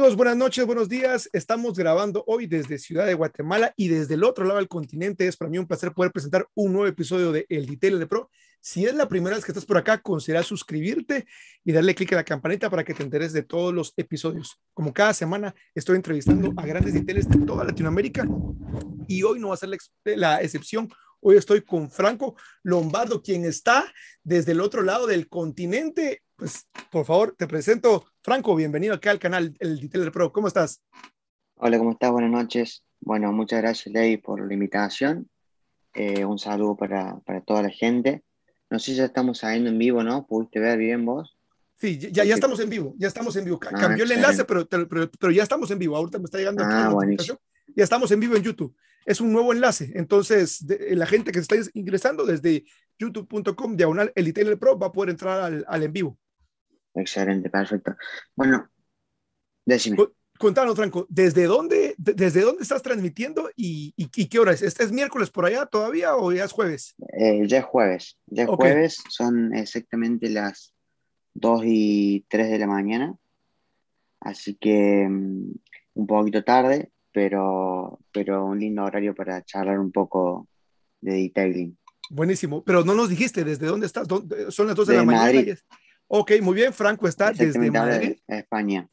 Amigos, buenas noches, buenos días. Estamos grabando hoy desde Ciudad de Guatemala y desde el otro lado del continente. Es para mí un placer poder presentar un nuevo episodio de El Detail de Pro. Si es la primera vez que estás por acá, considera suscribirte y darle clic a la campanita para que te enteres de todos los episodios. Como cada semana, estoy entrevistando a grandes details de toda Latinoamérica y hoy no va a ser la, la excepción. Hoy estoy con Franco Lombardo, quien está desde el otro lado del continente pues por favor, te presento. Franco, bienvenido acá al canal El Detailer Pro. ¿Cómo estás? Hola, ¿cómo estás? Buenas noches. Bueno, muchas gracias, Ley, por la invitación. Eh, un saludo para, para, toda la gente. No sé si ya estamos saliendo en vivo, ¿no? ¿Pudiste ver bien vos? Sí, ya, ya estamos en vivo, ya estamos en vivo. Ah, Cambió el enlace, pero, pero, pero, ya estamos en vivo. Ahorita me está llegando aquí ah, notificación. Ya estamos en vivo en YouTube. Es un nuevo enlace. Entonces, de, la gente que se está ingresando desde youtube.com diagonal el Pro va a poder entrar al, al en vivo. Excelente, perfecto. Bueno, decime. Contanos, Franco, ¿desde dónde, desde dónde estás transmitiendo y, y, qué hora es? ¿Este es miércoles por allá todavía o ya es jueves? Eh, ya es jueves. Ya es okay. jueves, son exactamente las 2 y 3 de la mañana. Así que um, un poquito tarde, pero, pero un lindo horario para charlar un poco de detailing. Buenísimo, pero no nos dijiste desde dónde estás. ¿Dónde? Son las 2 de, de la mañana. Madrid. Ok, muy bien. Franco está desde Madrid. España.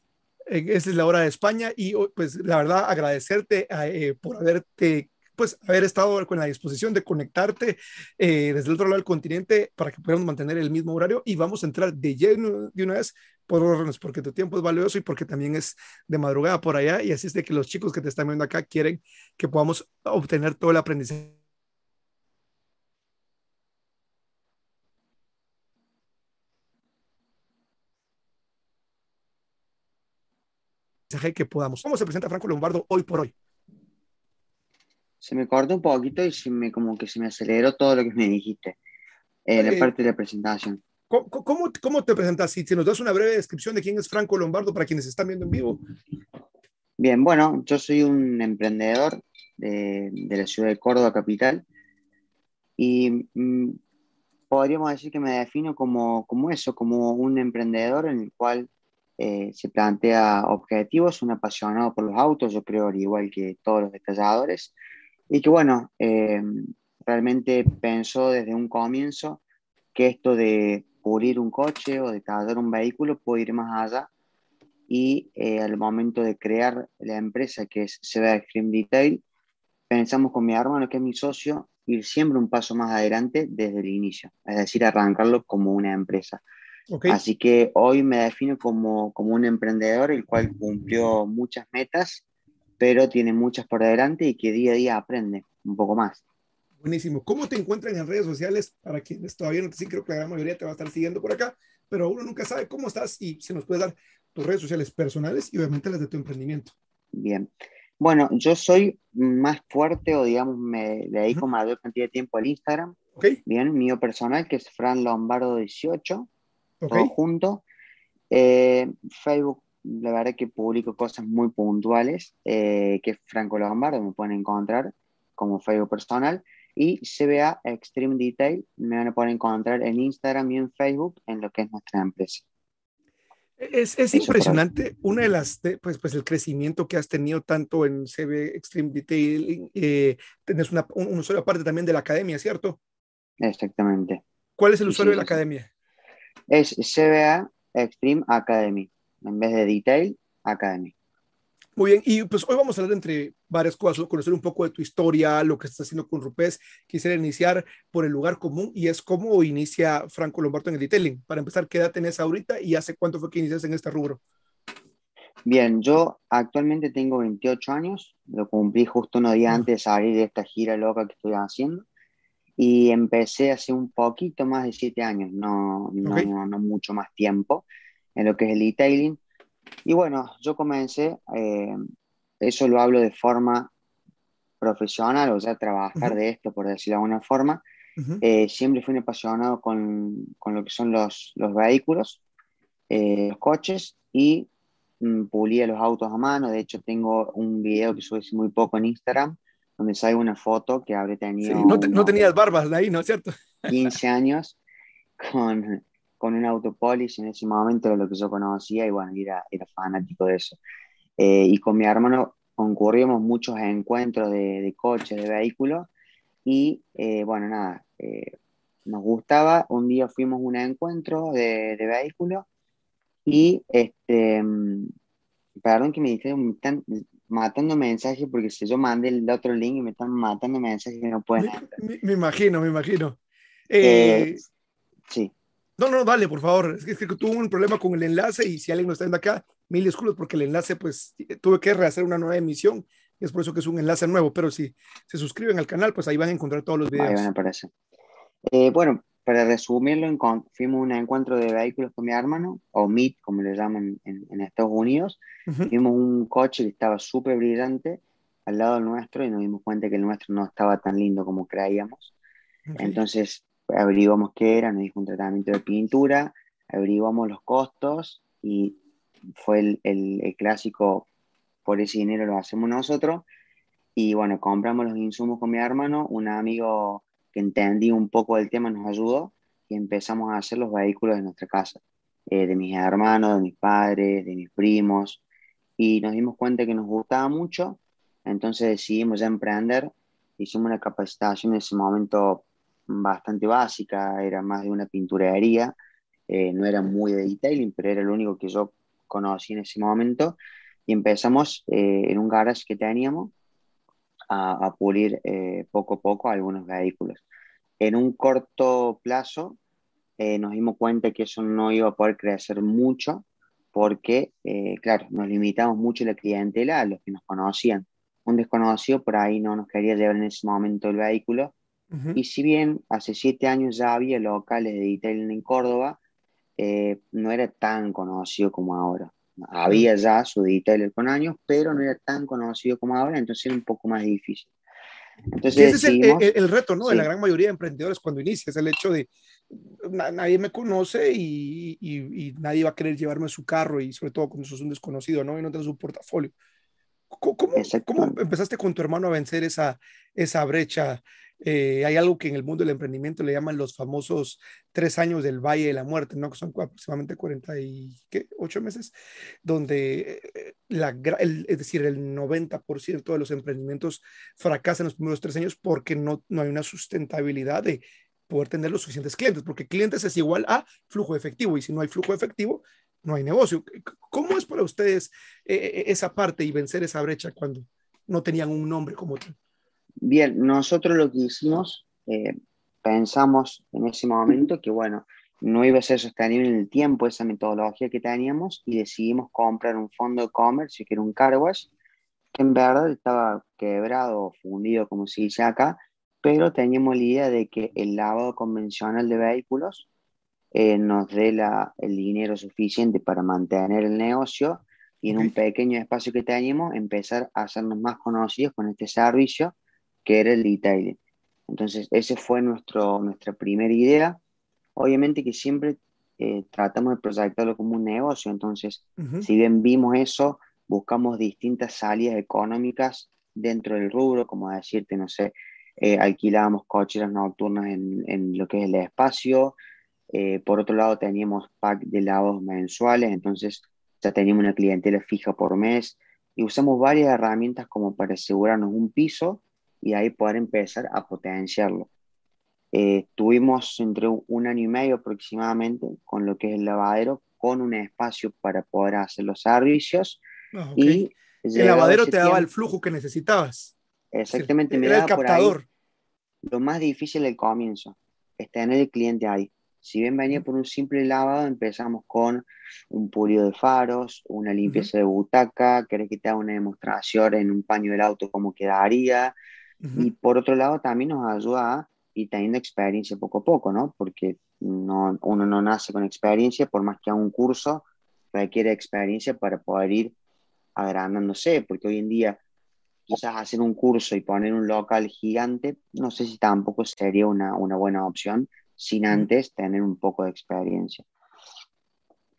Esa es la hora de España y pues la verdad agradecerte eh, por haberte pues haber estado con la disposición de conectarte eh, desde el otro lado del continente para que podamos mantener el mismo horario y vamos a entrar de lleno de una vez por órdenes, porque tu tiempo es valioso y porque también es de madrugada por allá y así es de que los chicos que te están viendo acá quieren que podamos obtener todo el aprendizaje que podamos. ¿Cómo se presenta Franco Lombardo hoy por hoy? Se me cortó un poquito y se me, como que se me aceleró todo lo que me dijiste en eh, la parte de la presentación. ¿Cómo, cómo, cómo te presentas? Si, si, nos das una breve descripción de quién es Franco Lombardo para quienes están viendo en vivo. Bien, bueno, yo soy un emprendedor de, de la ciudad de Córdoba, capital, y mmm, podríamos decir que me defino como, como eso, como un emprendedor en el cual eh, se plantea objetivos, un apasionado por los autos, yo creo, al igual que todos los detalladores, y que bueno, eh, realmente pensó desde un comienzo que esto de pulir un coche o de detallar un vehículo puede ir más allá y eh, al momento de crear la empresa que es Seva Extreme Detail, pensamos con mi hermano, que es mi socio, ir siempre un paso más adelante desde el inicio, es decir, arrancarlo como una empresa. Okay. Así que hoy me defino como, como un emprendedor el cual cumplió muchas metas, pero tiene muchas por delante y que día a día aprende un poco más. Buenísimo. ¿Cómo te encuentran en redes sociales? Para quienes todavía no te siguen, creo que la gran mayoría te va a estar siguiendo por acá, pero uno nunca sabe cómo estás y se nos puede dar tus redes sociales personales y obviamente las de tu emprendimiento. Bien. Bueno, yo soy más fuerte o digamos me dedico uh -huh. mayor cantidad de tiempo al Instagram. Okay. Bien, mío personal que es Fran Lombardo 18 okay. todo junto. Eh, Facebook, la verdad que publico cosas muy puntuales, eh, que es Franco Lombardo, me pueden encontrar como Facebook personal. Y CBA Extreme Detail, me van a poder encontrar en Instagram y en Facebook en lo que es nuestra empresa. Es, es impresionante una de las, pues, pues el crecimiento que has tenido tanto en CB Extreme Detail, eh, tienes una, un, un, usuario aparte también de la academia, ¿cierto? Exactamente. ¿Cuál es el usuario sí, de la academia? Es CBA Extreme Academy, en vez de Detail Academy. Muy bien, y pues hoy vamos a hablar entre varias cosas, conocer un poco de tu historia, lo que estás haciendo con Rupes. Quisiera iniciar por el lugar común y es cómo inicia Franco Lombardo en el detailing. Para empezar, ¿qué edad tenés ahorita y hace cuánto fue que iniciaste en este rubro? Bien, yo actualmente tengo 28 años, lo cumplí justo unos días antes de salir de esta gira loca que estoy haciendo y empecé hace un poquito más de 7 años, no, no, okay. no, no, mucho más tiempo en lo que es el detailing. Y bueno, yo comencé, eh, eso lo hablo de forma profesional, o sea, trabajar uh -huh. de esto, por decirlo de alguna forma. Uh -huh. eh, siempre fui un apasionado con, con, lo que son los, los vehículos, eh, los coches, y mm, pulía los autos a mano. De hecho, tengo un video que subí muy poco en Instagram, donde salgo una foto que habré tenido... Sí, no, te, no, tenías barbas de ahí, ¿no es cierto? 15 años con, con un autopolis, en ese momento era lo que yo conocía y bueno, era, era fanático de eso. Eh, y con mi hermano concurríamos muchos encuentros de, de coches, de vehículos, y eh, bueno, nada, eh, nos gustaba. Un día fuimos a un encuentro de, de vehículos y, este, mm, perdón que me dijeron, me están matando mensajes porque si yo mandé el otro link y me están matando mensajes que no pueden me, me, imagino, me imagino. sí. No, no, dale, por favor. Es que, es que, tuve un problema con el enlace y si alguien no está viendo acá, mil disculpas porque el enlace, pues tuve que rehacer una nueva emisión. Y es por eso que es un enlace nuevo. Pero si se suscriben al canal, pues ahí van a encontrar todos los videos. Ahí me parece. Eh, bueno, para resumirlo, fuimos a un encuentro de vehículos con mi hermano, o MIT, como le llaman en, en Estados Unidos. Uh -huh. Vimos un coche que estaba súper brillante al lado nuestro y nos dimos cuenta que el nuestro no estaba tan lindo como creíamos. Okay. Entonces averiguamos qué era, nos dijo un tratamiento de pintura, averiguamos los costos y fue el, el, el, clásico, por ese dinero lo hacemos nosotros. Y bueno, compramos los insumos con mi hermano, un amigo que entendía un poco del tema nos ayudó y empezamos a hacer los vehículos de nuestra casa, eh, de mis hermanos, de mis padres, de mis primos. Y nos dimos cuenta que nos gustaba mucho, entonces decidimos ya emprender. Hicimos una capacitación en ese momento bastante básica, era más de una pinturería, eh, no era muy de detailing, pero era lo único que yo conocí en ese momento. Y empezamos eh, en un garage que teníamos a, a pulir eh, poco a poco algunos vehículos. En un corto plazo eh, nos dimos cuenta que eso no iba a poder crecer mucho porque, eh, claro, nos limitamos mucho la clientela a los que nos conocían. Un desconocido por ahí no nos quería llevar en ese momento el vehículo. Uh -huh. Y si bien hace siete años ya había locales de detailing en Córdoba, eh, no era tan conocido como ahora. Había ya su detailer con años, pero no era tan conocido como ahora, entonces era un poco más difícil. Entonces, ese decidimos, es el, el, el, reto ¿no? Sí. de la gran mayoría de emprendedores cuando inicias, el hecho de nadie me conoce y, y, y, nadie va a querer llevarme su carro y sobre todo cuando sos un desconocido ¿no? y no tienes un portafolio. ¿Cómo, cómo, empezaste con tu hermano a vencer esa, esa brecha eh, hay algo que en el mundo del emprendimiento le llaman los famosos tres años del Valle de la Muerte, ¿no? que son aproximadamente 48 meses, donde eh, la, es decir, el 90% de los emprendimientos fracasan en los primeros tres años porque no, no hay una sustentabilidad de poder tener los suficientes clientes, porque clientes es igual a flujo efectivo y si no hay flujo efectivo, no hay negocio. ¿Cómo es para ustedes eh, esa parte y vencer esa brecha cuando no tenían un nombre como tal? Bien, nosotros lo que hicimos, eh, pensamos en ese momento que, bueno, no iba a ser sostenible en el tiempo esa metodología que teníamos y decidimos comprar un fondo de comercio que era un car wash, que en verdad estaba quebrado o fundido, como se dice acá, pero teníamos la idea de que el lavado convencional de vehículos eh, nos dé la, el dinero suficiente para mantener el negocio y en un pequeño espacio que teníamos empezar a hacernos más conocidos con este servicio que era el detailing. Entonces, esa fue nuestro, nuestra primera idea. Obviamente que siempre eh, tratamos de proyectarlo como un negocio, entonces, uh -huh. si bien vimos eso, buscamos distintas salidas económicas dentro del rubro, como decirte, no sé, eh, alquilábamos cocheras nocturnas en, en, lo que es el espacio, eh, por otro lado teníamos pack de lavados mensuales, entonces ya teníamos una clientela fija por mes, y usamos varias herramientas como para asegurarnos un piso, y ahí poder empezar a potenciarlo. Eh, tuvimos entre un año y medio aproximadamente con lo que es el lavadero, con un espacio para poder hacer los servicios. Oh, okay. y el lavadero te daba el flujo que necesitabas. Exactamente, sí, me daba el captador. Por ahí. Lo más difícil del comienzo es tener el cliente ahí. Si bien venía por un simple lavado, empezamos con un pulido de faros, una limpieza uh -huh. de butaca, querés que te haga una demostración en un paño del auto cómo quedaría, Uh -huh. Y por otro lado también nos ayuda a ir teniendo experiencia poco a poco, ¿no? Porque no, uno no nace con experiencia, por más que haga un curso, requiere experiencia para poder ir agrandándose, porque hoy en día quizás hacer un curso y poner un local gigante, no sé si tampoco sería una, una buena opción sin antes tener un poco de experiencia.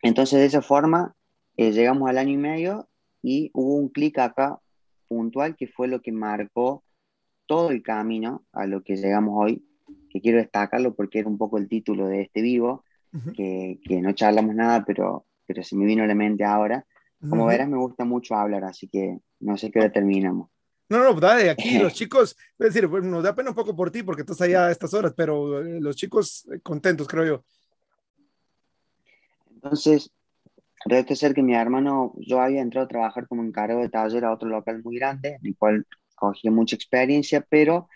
Entonces de esa forma eh, llegamos al año y medio y hubo un clic acá puntual que fue lo que marcó todo el camino a lo que llegamos hoy, que quiero destacarlo porque era un poco el título de este vivo, uh -huh. que, que, no charlamos nada, pero, pero se me vino a la mente ahora, Como verás, me gusta mucho hablar, así que no sé qué hora terminamos. No, no, dale, aquí los chicos, es decir, nos da pena un poco por ti porque estás allá a estas horas, pero eh, los chicos eh, contentos, creo yo. Entonces, Debe ser que mi hermano, yo había entrado a trabajar como encargado de taller a otro local muy grande, en el cual cogí mucha experiencia, pero...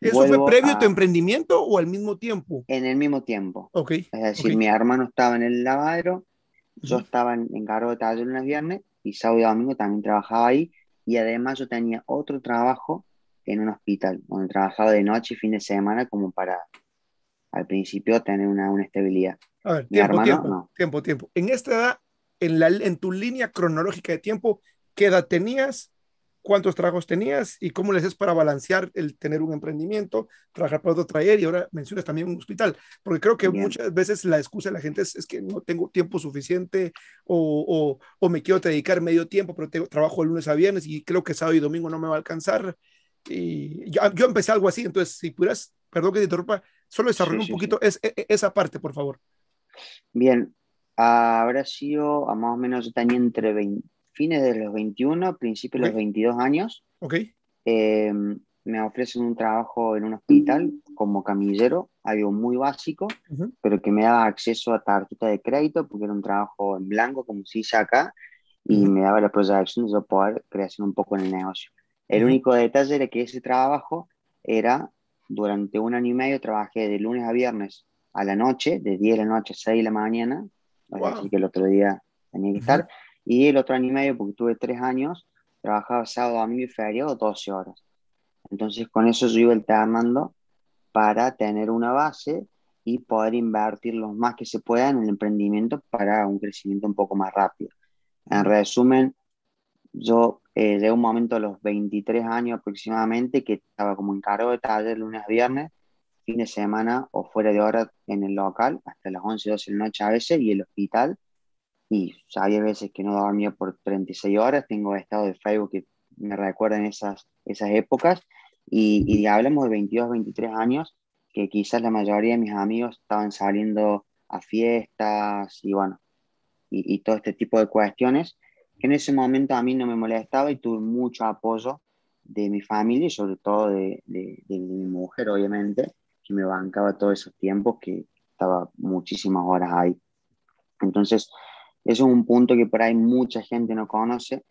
¿Eso fue previo a tu emprendimiento o al mismo tiempo? En el mismo tiempo. Ok. Es decir, mi hermano estaba en el lavadero, yo estaba en, encargado de taller lunes viernes y sábado y domingo también trabajaba ahí y además yo tenía otro trabajo en un hospital, donde trabajaba de noche y fin de semana como para al principio tener una, una estabilidad. A ver, tiempo, tiempo, tiempo, tiempo. En esta edad en, la, en tu línea cronológica de tiempo, qué edad tenías, cuántos trabajos tenías y cómo le haces para balancear el tener un emprendimiento, trabajar para otro taller y ahora mencionas también un hospital, porque creo que muchas veces la excusa de la gente es, que no tengo tiempo suficiente o, o, me quiero dedicar medio tiempo, pero tengo, trabajo de lunes a viernes y creo que sábado y domingo no me va a alcanzar. Y yo, yo empecé algo así, entonces si pudieras, perdón que te interrumpa, solo desarrollar un poquito Es, e, e, esa parte, por favor. Bien, habrá sido a más o menos, yo tenía entre fines de los 21, principios de los 22 años. Ok. Em, me ofrecen un trabajo en un hospital como camillero, algo muy básico, pero que me daba acceso a tarjeta de crédito porque era un trabajo en blanco, como se dice acá, y me daba la proyección de poder crecer un poco en el negocio. El único detalle era que ese trabajo era durante un año y medio, trabajé de lunes a viernes a la noche, de 10 de la noche a 6 de la mañana, así que el otro día tenía que estar. Y el otro año y medio, porque tuve tres años, trabajaba sábado, domingo y feriado 12 horas. Entonces con eso yo iba alternando para tener una base y poder invertir lo más que se pueda en el emprendimiento para un crecimiento un poco más rápido. En resumen, yo eh, de un momento a los 23 años aproximadamente que estaba como encargo de taller lunes a viernes fin de semana o fuera de hora en el local, hasta las 11, 12 de la noche a veces, y el hospital. Y había veces que no dormía por 36 horas. Tengo estado de Facebook que me recuerdan esas, esas épocas. Y, y hablamos de 22, 23 años, que quizás la mayoría de mis amigos estaban saliendo a fiestas y bueno, y, y todo este tipo de cuestiones, que en ese momento a mí no me molestaba y tuve mucho apoyo de mi familia y sobre todo de, de, de mi mujer, obviamente, que me bancaba todos esos tiempos que estaba muchísimas horas ahí. Entonces, eso es un punto que por ahí mucha gente no conoce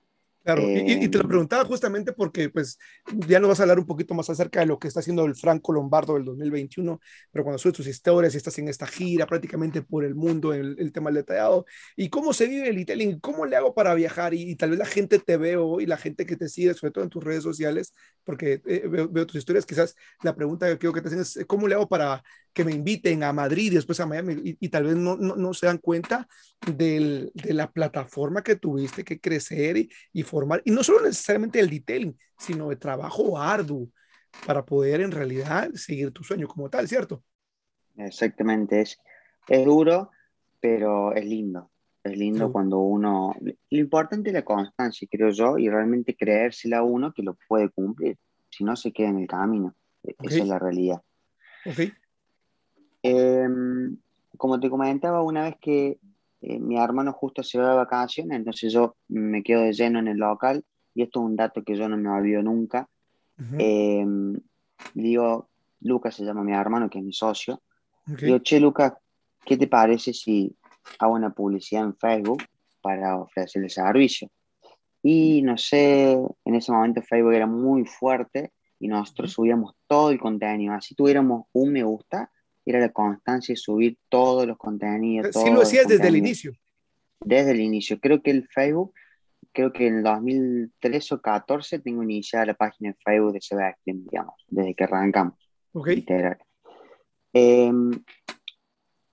Claro, y, te lo eh, preguntaba justamente porque pues ya nos vas a hablar un poquito más acerca de lo que está haciendo el Franco Lombardo del 2021, pero cuando subes tus historias y estás en esta gira prácticamente por el mundo, el, el tema detallado, y cómo se vive el e cómo le hago para viajar, y, tal vez la gente te ve hoy, la gente que te sigue, sobre todo en tus redes sociales, porque eh, veo, veo, tus historias, quizás la pregunta que quiero que te hacen es, ¿cómo le hago para que me inviten a Madrid y después a Miami y, tal vez no, no, no, se dan cuenta del, de la plataforma que tuviste que crecer y, y, formar, y no solo necesariamente el detailing, sino de trabajo arduo para poder en realidad seguir tu sueño como tal, ¿cierto? Exactamente, es, es duro, pero es lindo. Es lindo sí. cuando uno... Lo importante es la constancia, creo yo, y realmente creérsela a uno que lo puede cumplir. Si no, se queda en el camino. E, okay. Esa es la realidad. Okay. Eh, como te comentaba, una vez que eh, mi hermano justo se va de vacaciones, entonces yo me quedo de lleno en el local, y esto es un dato que yo no me olvido nunca. Uh -huh. eh, digo, Lucas se llama mi hermano, que es mi socio. Okay. Digo, che, Lucas, ¿qué te parece si hago una publicidad en Facebook para ofrecer el servicio? Y no sé, en ese momento Facebook era muy fuerte y nosotros uh -huh. subíamos todo el contenido. Así tuviéramos un me gusta, era la constancia de subir todos los contenidos. Sí, lo hacías desde el inicio. Desde el inicio. Creo que el Facebook, creo que en 2013 o 14 tengo iniciada la página de Facebook de Sebastián, digamos, desde que arrancamos. Ok. Eh,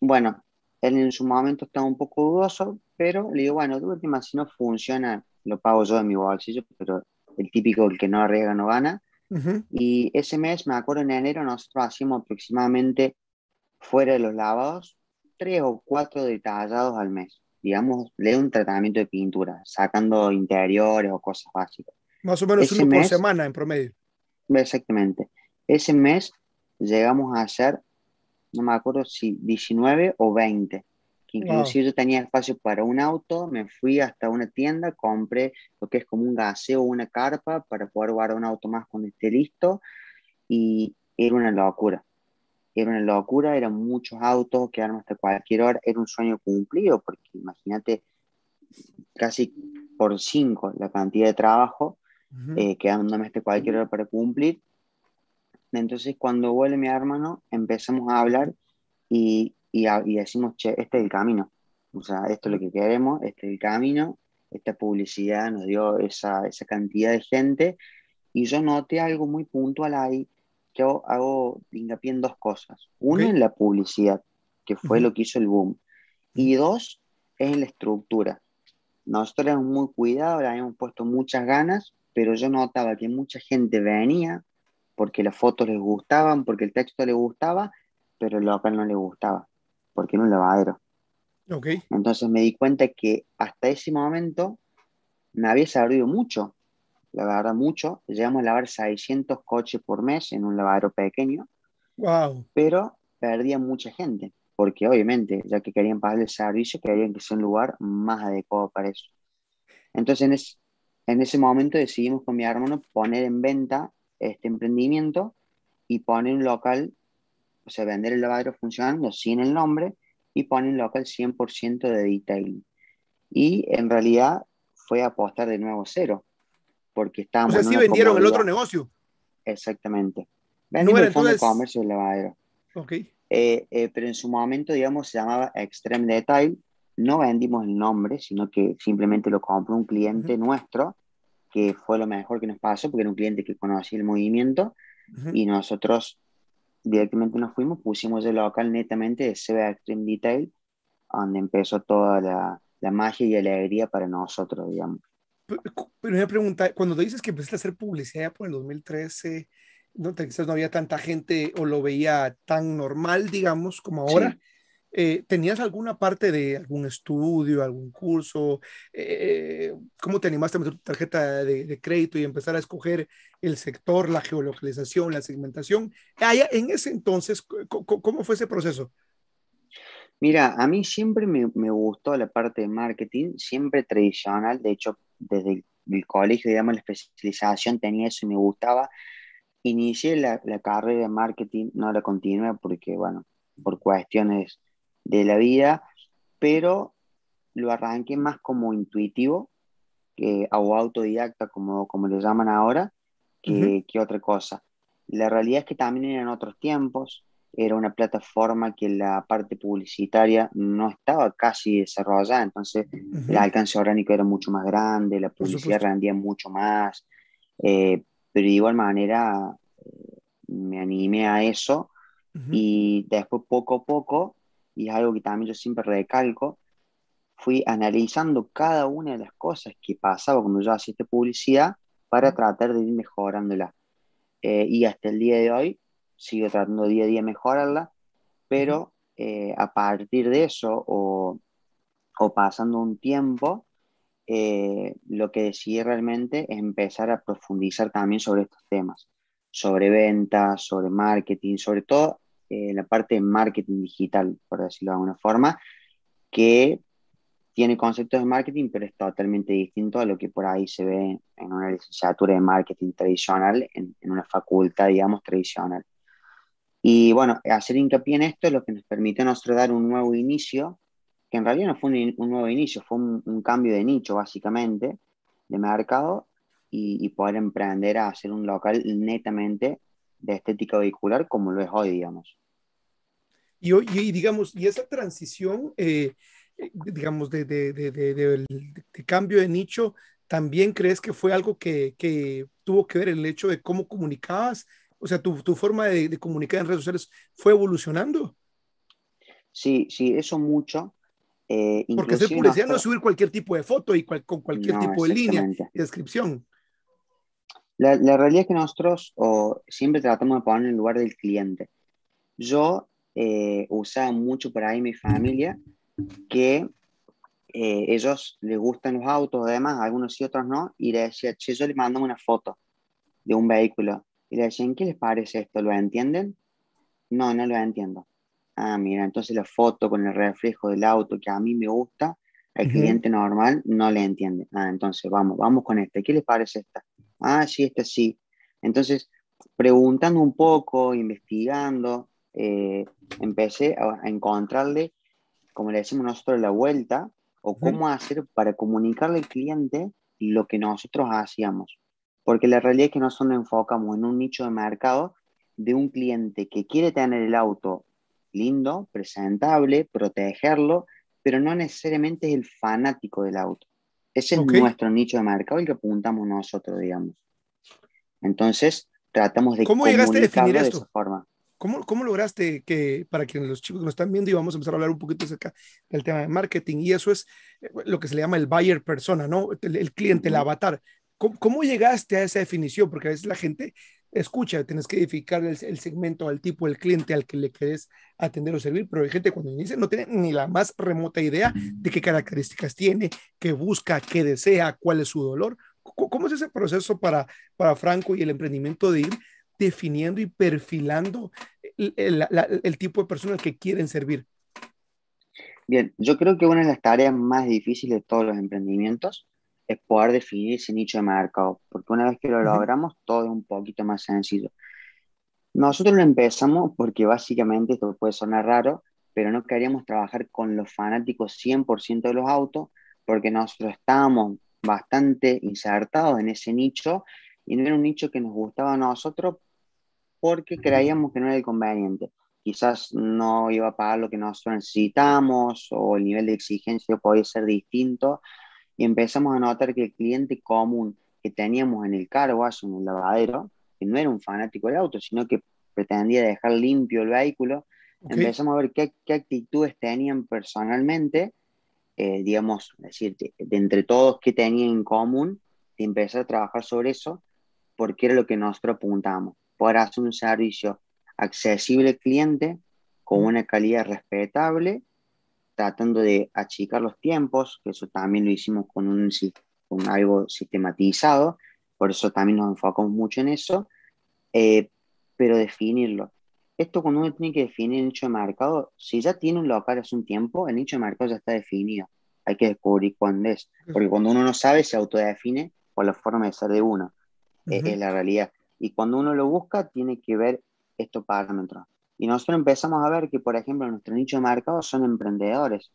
bueno, él en su momento estaba un poco dudoso, pero le digo, bueno, de última, si no funciona, lo pago yo de mi bolsillo, pero el típico, el que no arriesga no gana. Uh -huh. Y ese mes, me acuerdo en enero, nosotros hacíamos aproximadamente fuera de los lavados, tres o cuatro detallados al mes. Digamos, le un tratamiento de pintura, sacando interiores o cosas básicas. Más o menos Ese uno mes, por semana en promedio. Exactamente. Ese mes llegamos a hacer, no me acuerdo si 19 o 20. que inclusive yo tenía espacio para un auto, me fui hasta una tienda, compré lo que es como un gaseo o una carpa para poder guardar un auto más cuando esté listo y era una locura. Era una locura, eran muchos autos, quedaron hasta cualquier hora, era un sueño cumplido, porque imagínate casi por cinco la cantidad de trabajo, uh quedándome hasta cualquier hora para cumplir. Entonces cuando vuelve mi hermano empezamos a hablar y y, decimos, che, este es el camino. O sea, esto es lo que queremos, este es el camino. Esta publicidad nos dio esa, esa cantidad de gente. Y yo noté algo muy puntual ahí, que hago, hincapié en dos cosas. Uno en la publicidad, que fue lo que hizo el boom. Y dos, es en la estructura. Nosotros éramos muy cuidados, le habíamos puesto muchas ganas, pero yo notaba que mucha gente venía porque las fotos les gustaban, porque el texto les gustaba, pero el local no le gustaba porque era un lavadero. Okay. Entonces me di cuenta que hasta ese momento me había sabido mucho, la verdad mucho. Llegamos a lavar 600 coches por mes en un lavadero pequeño. Wow. Pero perdía mucha gente, porque obviamente, ya que querían pagar el servicio, querían que sea un lugar más adecuado para eso. Entonces en, en ese momento decidimos con mi hermano poner en venta este emprendimiento y poner un local o sea, vender el lavadero funcionando sin el nombre y poner un local 100% de detailing. Y en realidad fue apostar de nuevo cero, porque estábamos... O sea, sí vendieron el otro negocio. Exactamente. Vendimos el fondo de comercio del lavadero. Ok. Eh, eh, pero en su momento, digamos, se llamaba Extreme Detail. No vendimos el nombre, sino que simplemente lo compró un cliente nuestro, que fue lo mejor que nos pasó, porque era un cliente que conocía el movimiento, y nosotros directamente nos fuimos, pusimos el local netamente de CB Extreme Detail, donde empezó toda la, la magia y alegría para nosotros, digamos. Pero, una pregunta, cuando dices que empezaste a hacer publicidad por el 2013, ¿no? quizás no había tanta gente o lo veía tan normal, digamos, como ahora. Eh, ¿Tenías alguna parte de algún estudio, algún curso? Eh, ¿Cómo te animaste a meter tu tarjeta de, crédito y empezar a escoger el sector, la geolocalización, la segmentación? en ese entonces, ¿cómo, fue ese proceso? Mira, a mí siempre me, gustó la parte de marketing, siempre tradicional. De hecho, desde el, colegio, digamos, la especialización tenía eso y me gustaba. Inicié la, la carrera de marketing, no la continué porque, bueno, por cuestiones de la vida, pero lo arranqué más como intuitivo que, o autodidacta, como, como le llaman ahora, que, que, otra cosa. La realidad es que también eran otros tiempos, era una plataforma que la parte publicitaria no estaba casi desarrollada, entonces el alcance orgánico era mucho más grande, la publicidad rendía mucho más, eh, pero de igual manera eh, me animé a eso y después poco a poco y es algo que también yo siempre recalco, fui analizando cada una de las cosas que pasaba cuando yo hacía esta publicidad para tratar de ir mejorándola. Eh, y hasta el día de hoy sigo tratando día a día mejorarla, pero eh, a partir de eso o, o pasando un tiempo, eh, lo que decidí realmente es empezar a profundizar también sobre estos temas, sobre ventas, sobre marketing, sobre todo eh, la parte de marketing digital, por decirlo de alguna forma, que tiene conceptos de marketing, pero es totalmente distinto a lo que por ahí se ve en una licenciatura de marketing tradicional, en, una facultad, digamos, tradicional. Y bueno, hacer hincapié en esto es lo que nos permite a nosotros dar un nuevo inicio, que en realidad no fue un, nuevo inicio, fue un, cambio de nicho, básicamente, de mercado, y, y, poder emprender a hacer un local netamente de estética vehicular como lo es hoy, digamos. Y, y digamos, y esa transición, eh, digamos, de, de, de, de, cambio de nicho, ¿también crees que fue algo que, que, tuvo que ver el hecho de cómo comunicabas? O sea, tu, tu forma de, comunicar en redes sociales fue evolucionando. Sí, sí, eso mucho. Eh, Porque ser publicidad no es subir cualquier tipo de foto y con cualquier tipo de línea y descripción. La, la, realidad es que nosotros o, siempre tratamos de poner en el lugar del cliente. Yo eh, usaba mucho por ahí mi familia que eh, ellos les gustan los autos, además, algunos y otros no, y le decía, che, yo les mando una foto de un vehículo. Y le decían, ¿qué les parece esto? ¿Lo entienden? No, no lo entiendo. ah, mira, entonces la foto con el reflejo del auto que a mí me gusta, el cliente normal no le entiende. Ah, entonces vamos, vamos con esta. ¿Qué les parece esta? Ah, sí, esta sí. Entonces, preguntando un poco, investigando, eh, empecé a, encontrarle, como le decimos nosotros, la vuelta o cómo hacer para comunicarle al cliente lo que nosotros hacíamos. Porque la realidad es que nosotros nos enfocamos en un nicho de mercado de un cliente que quiere tener el auto lindo, presentable, protegerlo, pero no necesariamente es el fanático del auto. Ese es nuestro nicho de mercado y que apuntamos nosotros, digamos. Entonces, tratamos de ¿Cómo llegaste a definir esto? de esa forma. ¿Cómo, ¿Cómo, lograste que, para que los chicos que nos están viendo, y vamos a empezar a hablar un poquito acerca del tema de marketing, y eso es eh, lo que se le llama el buyer persona, ¿no? El, cliente, el avatar. ¿Cómo, ¿Cómo, llegaste a esa definición? Porque a veces la gente escucha, tienes que edificar el, segmento al tipo, el cliente al que le quieres atender o servir, pero hay gente cuando inicia no tiene ni la más remota idea de qué características tiene, qué busca, qué desea, cuál es su dolor. ¿Cómo es ese proceso para, para Franco y el emprendimiento de ir definiendo y perfilando el, tipo de personas que quieren servir? Bien, yo creo que una de las tareas más difíciles de todos los emprendimientos es poder definir ese nicho de mercado, porque una vez que lo logramos, todo es un poquito más sencillo. Nosotros lo empezamos porque básicamente, esto puede sonar raro, pero no queríamos trabajar con los fanáticos 100% de los autos, porque nosotros estábamos bastante insertados en ese nicho y no era un nicho que nos gustaba a nosotros porque creíamos que no era el conveniente. Quizás no iba a pagar lo que nosotros necesitamos o el nivel de exigencia podía ser distinto y empezamos a notar que el cliente común que teníamos en el car wash, en el lavadero, que no era un fanático del auto, sino que pretendía dejar limpio el vehículo, empezamos a ver qué, qué, actitudes tenían personalmente, eh, digamos, decir, de, entre todos qué tenían en común, y empezar a trabajar sobre eso, porque era lo que nosotros apuntábamos, poder hacer un servicio accesible al cliente, con una calidad respetable tratando de achicar los tiempos, que eso también lo hicimos con, un, con algo sistematizado, por eso también nos enfocamos mucho en eso, eh, pero definirlo. Esto cuando uno tiene que definir el nicho de mercado, si ya tiene un local hace un tiempo, el nicho de mercado ya está definido. Hay que descubrir cuándo es, porque cuando uno no sabe, se autodefine por la forma de ser de uno. es la realidad. Y cuando uno lo busca, tiene que ver estos parámetros. Y nosotros empezamos a ver que, por ejemplo, nuestro nicho de mercado son emprendedores.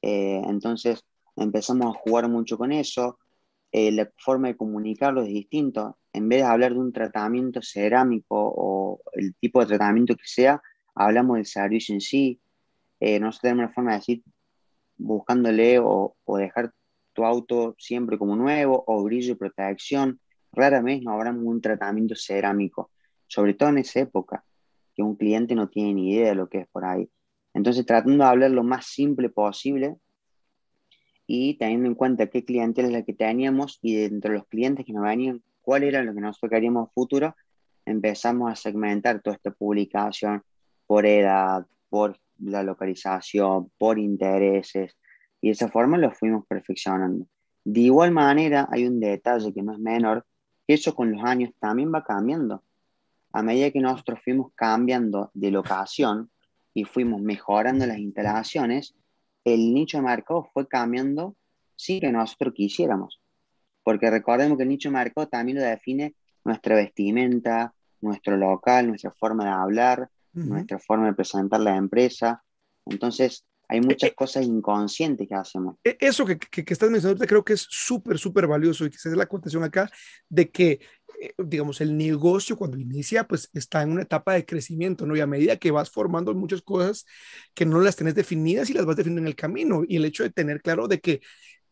Eh, entonces empezamos a jugar mucho con eso. Eh, la forma de comunicarlo es distinto. En vez de hablar de un tratamiento cerámico o el tipo de tratamiento que sea, hablamos del servicio en sí. Eh, nosotros tenemos una forma de decir, buscándole o, o, dejar tu auto siempre como nuevo, o brillo y protección. Raramente no hablamos de un tratamiento cerámico, sobre todo en esa época que un cliente no tiene ni idea de lo que es por ahí. Entonces, tratando de hablar lo más simple posible y teniendo en cuenta qué clientela es la que teníamos y dentro de los clientes que nos venían, cuál era lo que nosotros queríamos futuro, empezamos a segmentar toda esta publicación por edad, por la localización, por intereses, y de esa forma lo fuimos perfeccionando. De igual manera, hay un detalle que no es menor, que eso con los años también va cambiando a medida que nosotros fuimos cambiando de locación y fuimos mejorando las instalaciones, el nicho de mercado fue cambiando sin que nosotros quisiéramos. Porque recordemos que el nicho de mercado también lo define nuestra vestimenta, nuestro local, nuestra forma de hablar, nuestra forma de presentar la empresa. Entonces, hay muchas eh, cosas inconscientes que hacemos. E, eso que, que, que estás mencionando creo que es súper, súper valioso y que se es la contación acá de que eh, digamos, el negocio cuando inicia, pues está en una etapa de crecimiento, ¿no? Y a medida que vas formando muchas cosas que no las tenés definidas y las vas definiendo en el camino. Y el hecho de tener claro de que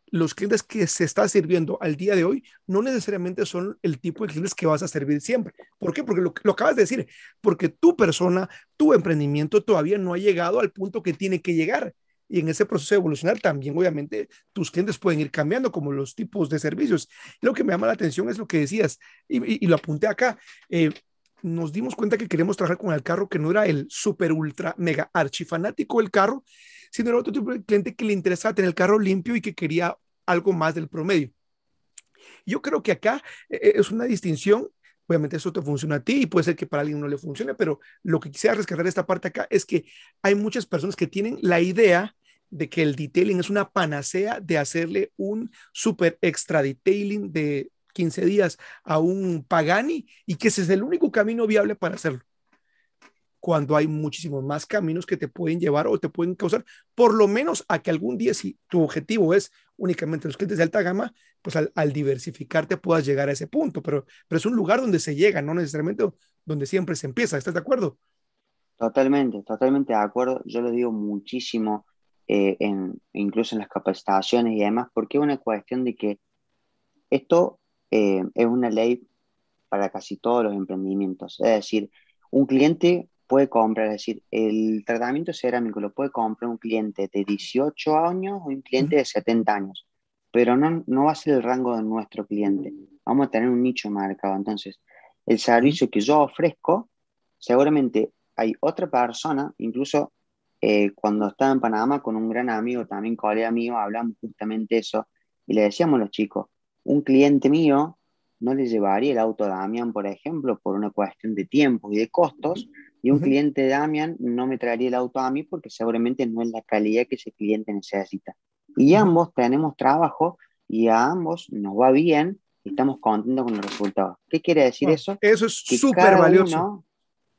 los clientes que se está sirviendo al día de hoy no necesariamente son el tipo de clientes que vas a servir siempre. ¿Por qué? Porque lo, lo acabas de decir, porque tu persona, tu emprendimiento todavía no ha llegado al punto que tiene que llegar y en ese proceso de evolucionar también obviamente tus clientes pueden ir cambiando como los tipos de servicios. lo que me llama la atención es lo que decías y, lo apunté acá. Eh, nos dimos cuenta que queremos trabajar con el carro que no era el super ultra mega archifanático del carro, sino era otro tipo de cliente que le interesaba tener el carro limpio y que quería algo más del promedio. Yo creo que acá eh, es una distinción Obviamente eso te funciona a ti y puede ser que para alguien no le funcione, pero lo que quisiera rescatar de esta parte acá es que hay muchas personas que tienen la idea de que el detailing es una panacea de hacerle un super extra detailing de 15 días a un Pagani y que ese es el único camino viable para hacerlo. Cuando hay muchísimos más caminos que te pueden llevar o te pueden causar, por lo menos a que algún día, si tu objetivo es únicamente los clientes de alta gama, pues al, diversificarte puedas llegar a ese punto, pero, pero es un lugar donde se llega, no necesariamente donde siempre se empieza. ¿Estás de acuerdo? Totalmente, totalmente de acuerdo. Yo lo digo muchísimo, eh, en, incluso en las capacitaciones y demás, porque es una cuestión de que esto eh, es una ley para casi todos los emprendimientos. Es decir, un cliente puede comprar, es decir, el tratamiento cerámico lo puede comprar un cliente de 18 años o un cliente de 70 años, pero no, no va a ser el rango de nuestro cliente. Vamos a tener un nicho marcado. Entonces, el servicio que yo ofrezco, seguramente hay otra persona, incluso eh, cuando estaba en Panamá con un gran amigo, también colega mío, hablamos justamente eso, y le decíamos a los chicos, un cliente mío no le llevaría el auto a Damián, por ejemplo, por una cuestión de tiempo y de costos, y un cliente de Damián no me traería el auto a mí porque seguramente no es la calidad que ese cliente necesita. Y ambos tenemos trabajo y a ambos nos va bien y estamos contentos con los resultados. ¿Qué quiere decir eso? Eso es súper valioso.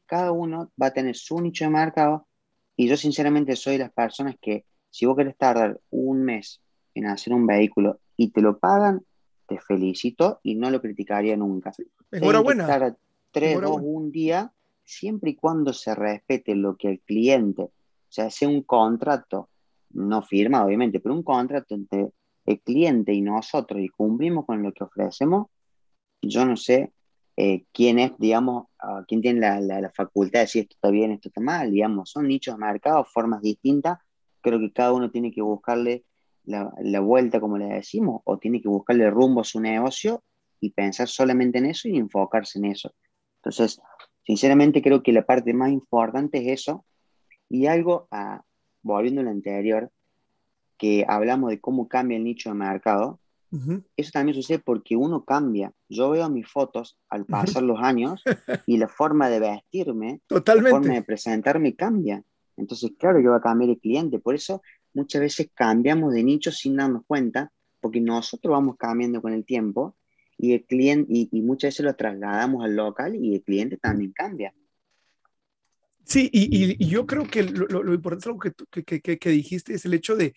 cada uno va a tener su nicho de mercado y yo sinceramente soy de las personas que si vos querés tardar un mes en hacer un vehículo y te lo pagan, te felicito y no lo criticaría nunca. Enhorabuena. Tardar tres, dos, un día, siempre y cuando se respete lo que el cliente, o sea, sea un contrato, no firma obviamente, pero un contrato entre el cliente y nosotros y cumplimos con lo que ofrecemos, yo no sé eh, quién es, digamos, uh, quién tiene la, la, facultad de decir esto está bien, esto está mal, digamos, son nichos marcados, formas distintas, creo que cada uno tiene que buscarle la, la, vuelta, como le decimos, o tiene que buscarle rumbo a su negocio y pensar solamente en eso y enfocarse en eso. Entonces, sinceramente creo que la parte más importante es eso, y algo, a, volviendo a lo anterior, que hablamos de cómo cambia el nicho de mercado, eso también sucede porque uno cambia. Yo veo mis fotos al pasar los años y la forma de vestirme, Totalmente. la forma de presentarme cambia. Entonces, claro, yo voy a cambiar el cliente. Por eso muchas veces cambiamos de nicho sin darnos cuenta, porque nosotros vamos cambiando con el tiempo y el cliente, y, muchas veces lo trasladamos al local y el cliente también cambia. Sí, y, y, yo creo que lo, lo, importante es algo que, que, que, que dijiste, es el hecho de,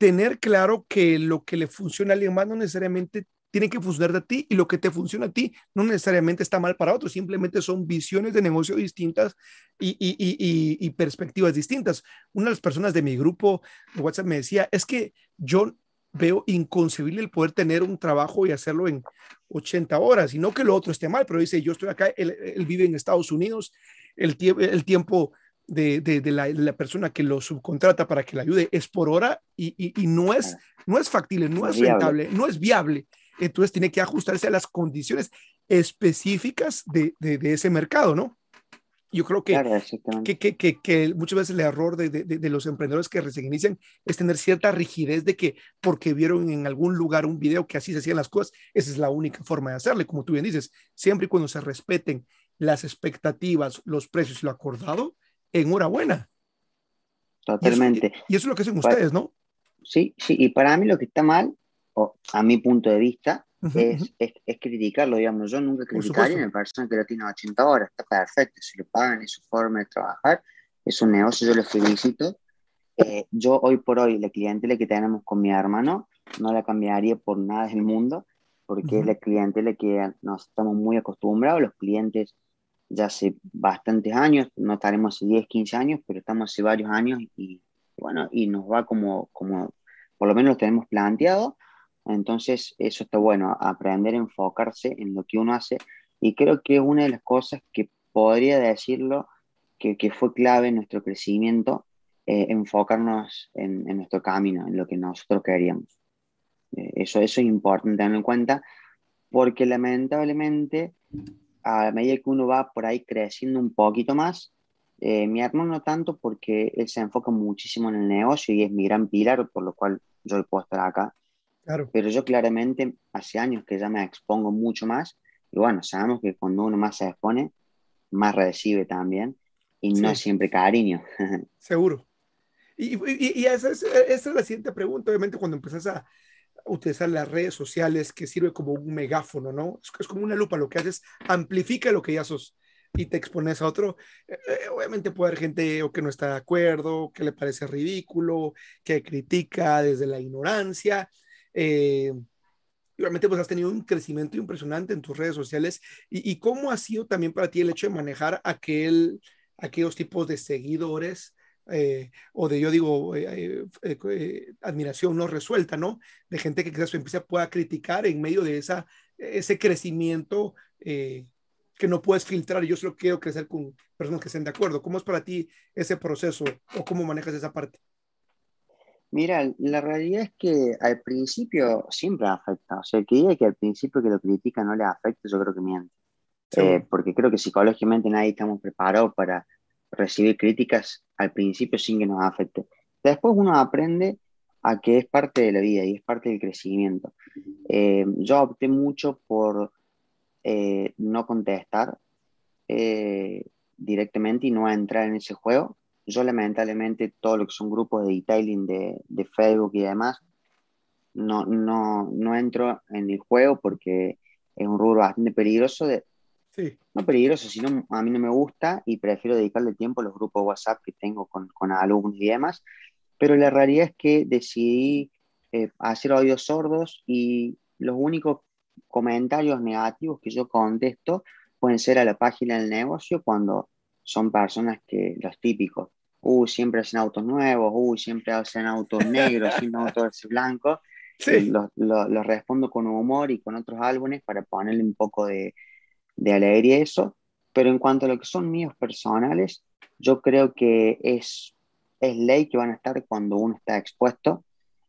tener claro que lo que le funciona a alguien más no necesariamente tiene que funcionar de ti y lo que te funciona a ti no necesariamente está mal para otros, simplemente son visiones de negocio distintas y, y, y, perspectivas distintas. Una de las personas de mi grupo de WhatsApp me decía, es que yo veo inconcebible el poder tener un trabajo y hacerlo en 80 horas, y no que lo otro esté mal, pero dice, yo estoy acá, él, él vive en Estados Unidos, el, el tiempo de, de, la, la, persona que lo subcontrata para que le ayude es por hora y, y, y no, es, no es factible, no es rentable, no es viable. Entonces tiene que ajustarse a las condiciones específicas de, de ese mercado, ¿no? Yo creo que, claro, que, que, que, que, muchas veces el error de, de, de, los emprendedores que recién inician es tener cierta rigidez de que porque vieron en algún lugar un video que así se hacían las cosas, esa es la única forma de hacerle, como tú bien dices, siempre y cuando se respeten las expectativas, los precios y lo acordado, enhorabuena. Totalmente. Y eso, y eso, es lo que hacen ustedes, ¿no? Sí, sí, y para mí lo que está mal, o a mi punto de vista, uh -huh, es, uh -huh. es, es, criticarlo, digamos. Yo nunca criticaría a una persona que lo tiene 80 horas, está perfecto, si lo pagan, es su forma de trabajar, es un negocio, yo lo felicito. Eh, yo hoy por hoy, la clientela que tenemos con mi hermano, no la cambiaría por nada del mundo, porque uh -huh. es la clientela que nos estamos muy acostumbrados, los clientes ya hace bastantes años, no estaremos hace 10, 15 años, pero estamos hace varios años y bueno, y nos va como, como por lo menos lo tenemos planteado, entonces eso está bueno, aprender a enfocarse en lo que uno hace y creo que una de las cosas que podría decirlo que, que fue clave en nuestro crecimiento, eh, enfocarnos en, en, nuestro camino, en lo que nosotros queríamos. Eh, eso, eso es importante tenerlo en cuenta porque lamentablemente a medida que uno va por ahí creciendo un poquito más, eh, mi hermano no tanto porque él se enfoca muchísimo en el negocio y es mi gran pilar, por lo cual yo puedo estar acá. Claro. Pero yo claramente hace años que ya me expongo mucho más Y bueno, sabemos que cuando uno más se expone, más recibe también y no siempre cariño. Seguro. Y, y, esa, es, esa, es, la siguiente pregunta, obviamente, cuando empiezas a utilizar las redes sociales, que sirve como un megáfono, ¿no? Es, como una lupa, lo que haces amplifica lo que ya sos y te expones a otro, eh, eh, obviamente puede haber gente o que no está de acuerdo, que le parece ridículo, que critica desde la ignorancia. Eh, obviamente pues has tenido un crecimiento impresionante en tus redes sociales y, cómo ha sido también para ti el hecho de manejar aquel, aquellos tipos de seguidores o de, yo digo, admiración no resuelta, ¿no? De gente que quizás empieza pueda criticar en medio de esa, ese crecimiento que no puedes filtrar. Yo solo quiero crecer con personas que estén de acuerdo. ¿Cómo es para ti ese proceso o cómo manejas esa parte? Mira, la realidad es que al principio siempre afecta. O sea, el que diga que al principio que lo critica no le afecta, yo creo que miente. Eh, porque creo que psicológicamente nadie estamos preparados para recibir críticas al principio sin que nos afecte. Después uno aprende a que es parte de la vida y es parte del crecimiento. Eh, yo opté mucho por eh, no contestar eh, directamente y no entrar en ese juego. Yo lamentablemente todo lo que son grupos de detailing de, de Facebook y demás, no, no, no, entro en el juego porque es un rubro bastante peligroso. De, sí. No peligroso, sino a mí no me gusta y prefiero dedicarle tiempo a los grupos WhatsApp que tengo con, con alumnos y demás. Pero la realidad es que decidí eh, hacer audios sordos y los únicos comentarios negativos que yo contesto pueden ser a la página del negocio cuando son personas que, los típicos, uy, siempre hacen autos nuevos, uy, siempre hacen autos negros, siempre autos blancos. Sí. Los, los, respondo con humor y con otros álbumes para ponerle un poco de, de alegría a eso. Pero en cuanto a lo que son míos personales, yo creo que es, es ley que van a estar cuando uno está expuesto.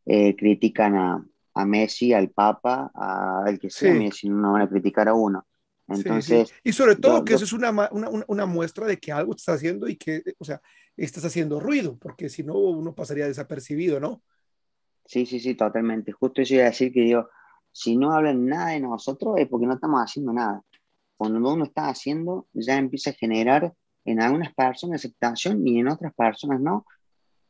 Eh, critican a, a Messi, al Papa, al que sea, Messi, no van a criticar a uno. Entonces, Y sobre todo que eso es una, una, una, muestra de que algo estás haciendo y que, o sea, estás haciendo ruido, porque si no, uno pasaría desapercibido, ¿no? Sí, sí, sí, totalmente. Justo eso iba a decir que digo, si no hablan nada de nosotros es porque no estamos haciendo nada. Cuando uno está haciendo, ya empieza a generar en algunas personas aceptación y en otras personas no,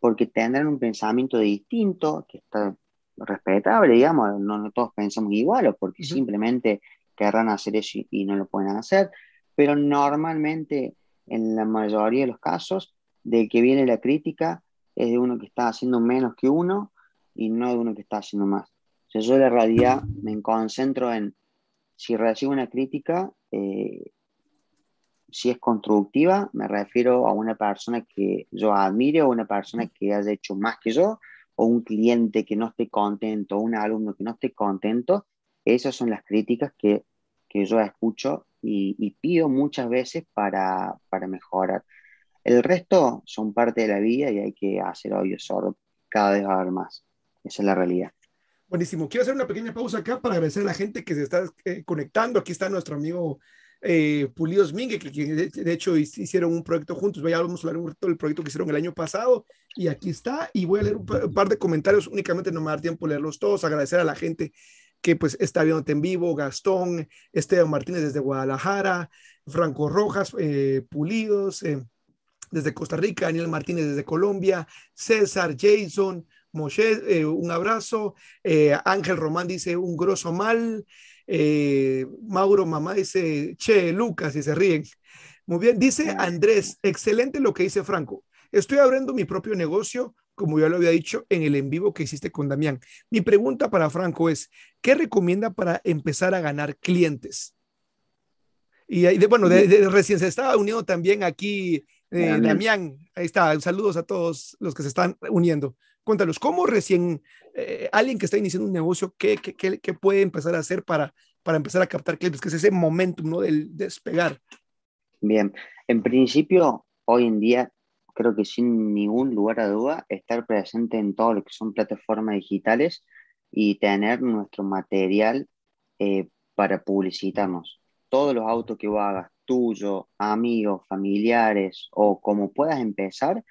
porque tendrán un pensamiento distinto, que está respetable, digamos, no, todos pensamos igual o porque simplemente querrán hacer eso y, no lo pueden hacer, pero normalmente en la mayoría de los casos de que viene la crítica es de uno que está haciendo menos que uno y no de uno que está haciendo más. O sea, yo en realidad me concentro en si recibo una crítica, eh, si es constructiva, me refiero a una persona que yo admire o una persona que haya hecho más que yo o un cliente que no esté contento, o un alumno que no esté contento, esas son las críticas que, que yo escucho y, pido muchas veces para, para, mejorar. El resto son parte de la vida y hay que hacer audio sordo, cada vez va a haber más. Esa es la realidad. Buenísimo. Quiero hacer una pequeña pausa acá para agradecer a la gente que se está eh, conectando. Aquí está nuestro amigo eh, Pulidos Mingue, que, de, hecho hicieron un proyecto juntos. Vaya, vamos a hablar un del proyecto que hicieron el año pasado. Y aquí está. Y voy a leer un, par de comentarios. Únicamente no me dar tiempo leerlos todos. Agradecer a la gente que pues está viéndote en vivo. Gastón, Esteban Martínez desde Guadalajara, Franco Rojas, eh, Pulidos. Desde Costa Rica, Daniel Martínez desde Colombia, César, Jason, Moshe, un abrazo, Ángel Román dice un grosso mal, eh, Mauro Mamá dice, che, Lucas, y se ríen. Muy bien, dice Andrés, excelente lo que dice Franco. Estoy abriendo mi propio negocio, como ya lo había dicho en el en vivo que hiciste con Damián. Mi pregunta para Franco es, ¿qué recomienda para empezar a ganar clientes? Y de, bueno, de, recién se estaba uniendo también aquí eh, Damián. Ahí está, saludos a todos los que se están uniendo. Cuéntanos, ¿cómo recién eh, alguien que está iniciando un negocio, qué, qué, qué, puede empezar a hacer para, para empezar a captar clientes? Que es ese momentum, ¿no? Del despegar. Bien, en principio, hoy en día, creo que sin ningún lugar a duda, estar presente en todo lo que son plataformas digitales y tener nuestro material eh, para publicitarnos. Todos los autos que vos hagas, tuyo, amigos, familiares o como puedas empezar,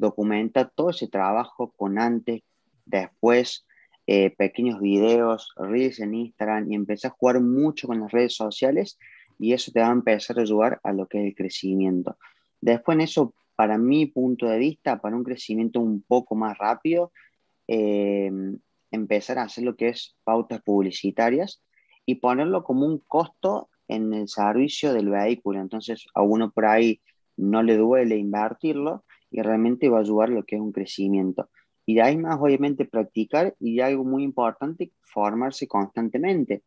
documenta todo ese trabajo con antes, después, eh, pequeños videos, reels en Instagram y empezás a jugar mucho con las redes sociales y eso te va a empezar a ayudar a lo que es el crecimiento. Después en eso, para mi punto de vista, para un crecimiento un poco más rápido, eh, empezar a hacer lo que es pautas publicitarias y ponerlo como un costo en el servicio del vehículo. Entonces a uno por ahí no le duele invertirlo y realmente va a ayudar a lo que es un crecimiento. Y de ahí más, obviamente, practicar y algo muy importante, formarse constantemente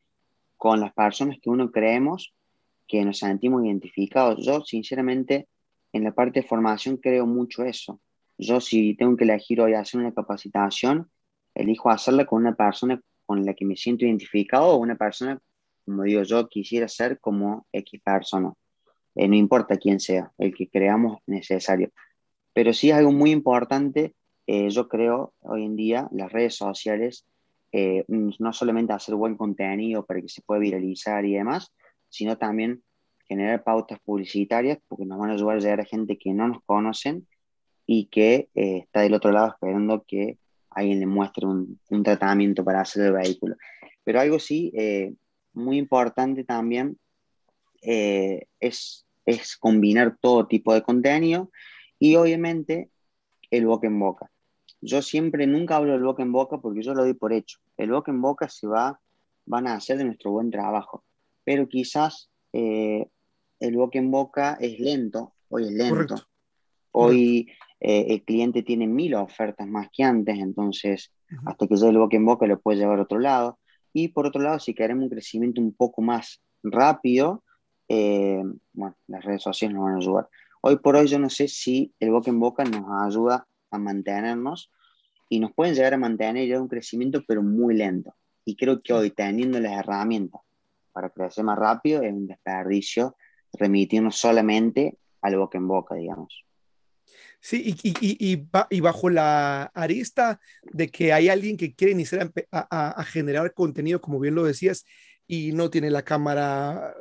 con las personas que uno creemos que nos sentimos identificados. Yo, sinceramente, en la parte de formación creo mucho eso. Yo, si tengo que elegir hoy hacer una capacitación, elijo hacerla con una persona con la que me siento identificado o una persona, como digo yo, quisiera ser como X persona. Eh, no importa quién sea, el que creamos necesario. Pero sí algo muy importante, eh, yo creo, hoy en día, las redes sociales, eh, no solamente hacer buen contenido para que se pueda viralizar y demás, sino también generar pautas publicitarias, porque nos van a ayudar a llegar a gente que no nos conocen y que está del otro lado esperando que alguien le muestre un, un tratamiento para hacer el vehículo. Pero algo sí, muy importante también es, es combinar todo tipo de contenido y obviamente el boca en boca. Yo siempre nunca hablo del boca en boca porque yo lo doy por hecho. El boca en boca se va, van a hacer de nuestro buen trabajo, pero quizás eh, el boca en boca es lento, hoy es lento. Hoy eh, el cliente tiene mil ofertas más que antes, entonces hasta que llegue el boca en boca lo puede llevar a otro lado. Y por otro lado, si queremos un crecimiento un poco más rápido, eh, bueno, las redes sociales nos van a ayudar. Hoy por hoy yo no sé si el boca en boca nos ayuda a mantenernos y nos pueden llegar a mantener ya un crecimiento, pero muy lento. Y creo que hoy teniendo las herramientas para crecer más rápido es un desperdicio remitirnos solamente al boca en boca, digamos. Sí, y, y, y, bajo la arista de que hay alguien que quiere iniciar a, a, generar contenido, como bien lo decías, y no tiene la cámara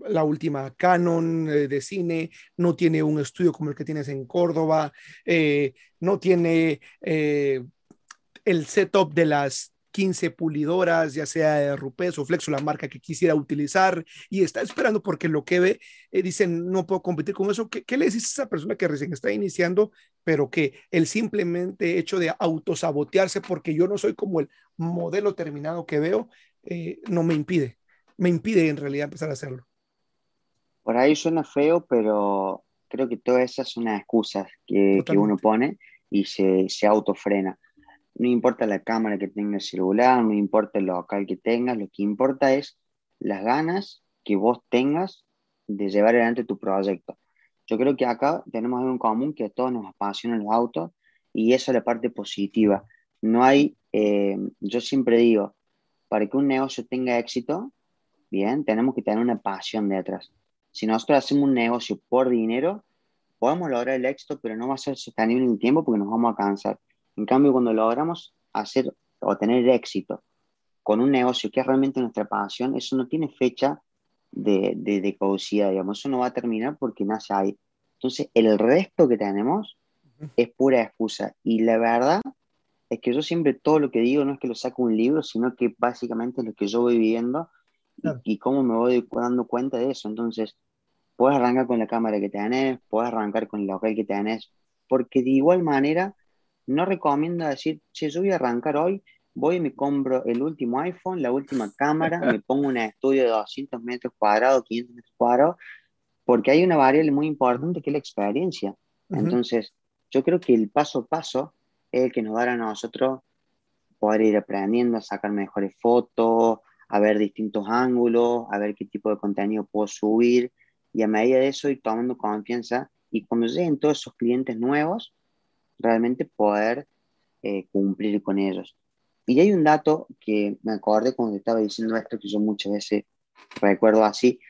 la última Canon eh, de cine, no tiene un estudio como el que tienes en Córdoba, eh, no tiene eh, el setup de las 15 pulidoras, ya sea de Rupes o Flexo, la marca que quisiera utilizar, y está esperando porque lo que ve, dicen, no puedo competir con eso. ¿Qué, le dices a esa persona que recién está iniciando, pero que el simplemente hecho de autosabotearse porque yo no soy como el modelo terminado que veo, no me impide, me impide en realidad empezar a hacerlo? Por ahí suena feo, pero creo que todas esas son las excusas que, que uno pone y se, se, autofrena. No importa la cámara que tenga el celular, no importa el local que tengas, lo que importa es las ganas que vos tengas de llevar adelante tu proyecto. Yo creo que acá tenemos algo en común que a todos nos apasionan los autos y esa es la parte positiva. No hay, eh, yo siempre digo, para que un negocio tenga éxito, bien, tenemos que tener una pasión detrás. Si nosotros hacemos un negocio por dinero, podemos lograr el éxito, pero no va a ser sostenible en el tiempo porque nos vamos a cansar. En cambio, cuando logramos hacer o tener éxito con un negocio que es realmente nuestra pasión, eso no tiene fecha de, de, caducidad, digamos, eso no va a terminar porque nace ahí. Entonces, el resto que tenemos es pura excusa. Y la verdad es que yo siempre todo lo que digo no es que lo saco un libro, sino que básicamente es lo que yo voy viviendo y, cómo me voy dando cuenta de eso. Entonces, puedes arrancar con la cámara que tenés, puedes arrancar con el local que tenés, porque de igual manera no recomiendo decir, si yo voy a arrancar hoy, voy y me compro el último iPhone, la última cámara, me pongo un estudio de 200 metros cuadrados, 500 metros cuadrados, porque hay una variable muy importante que es la experiencia. Entonces, yo creo que el paso a paso es el que nos dará a nosotros poder ir aprendiendo a sacar mejores fotos, a ver distintos ángulos, a ver qué tipo de contenido puedo subir y a medida de eso ir tomando confianza y cuando lleguen todos esos clientes nuevos, realmente poder eh, cumplir con ellos. Y hay un dato que me acordé cuando estaba diciendo esto, que yo muchas veces recuerdo así.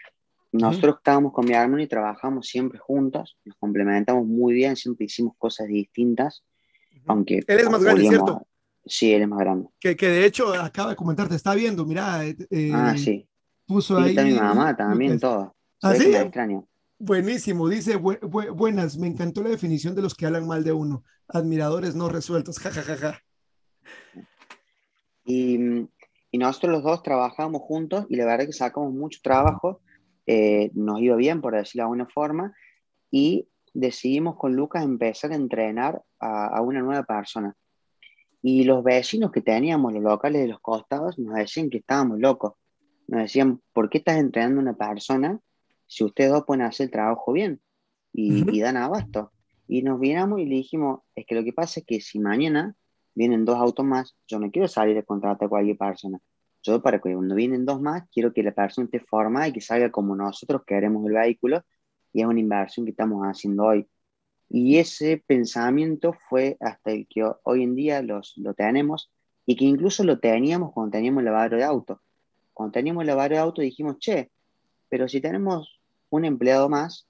Nosotros estábamos con mi hermano y trabajamos siempre juntos, nos complementamos muy bien, siempre hicimos cosas distintas, aunque... Él es más grande, ¿cierto? Sí, él es más grande. Que, que de hecho acaba de comentar, te está viendo, mira. Eh, ah, sí. Puso ahí. Está mi mamá también, todo. ¿Ah, sí? extraño. Buenísimo, dice, buenas, me encantó la definición de los que hablan mal de uno. Admiradores no resueltos, jajajaja. y, y, nosotros los dos trabajamos juntos y la verdad que sacamos mucho trabajo, eh, nos iba bien, por decirlo de alguna forma, y decidimos con Lucas empezar a entrenar a, a una nueva persona. Y los vecinos que teníamos, los locales de los costados, nos decían que estábamos locos. Nos decían, ¿por qué estás entrenando a una persona si ustedes dos pueden hacer el trabajo bien y, y dan abasto? Y nos miramos y le dijimos, es que lo que pasa es que si mañana vienen dos autos más, yo no quiero salir a contratar a cualquier persona. Yo para que cuando vienen dos más, quiero que la persona esté formada y que salga como nosotros queremos el vehículo y es una inversión que estamos haciendo hoy. Y ese pensamiento fue hasta el que hoy en día los, lo tenemos y que incluso lo teníamos cuando teníamos el lavado de auto. Cuando teníamos el lavado de auto dijimos, che, pero si tenemos un empleado más,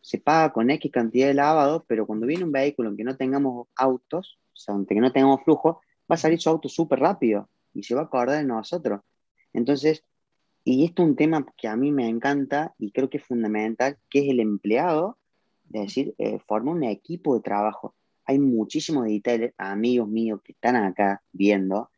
se paga con X cantidad de lavado, pero cuando viene un vehículo en que no tengamos autos, o sea, que no tengamos flujo, va a salir su auto súper rápido y se va a acordar de nosotros. Entonces, y esto es un tema que a mí me encanta y creo que es fundamental, que es el empleado es decir, eh, forma un equipo de trabajo. Hay muchísimos editores, amigos míos que están acá viendo,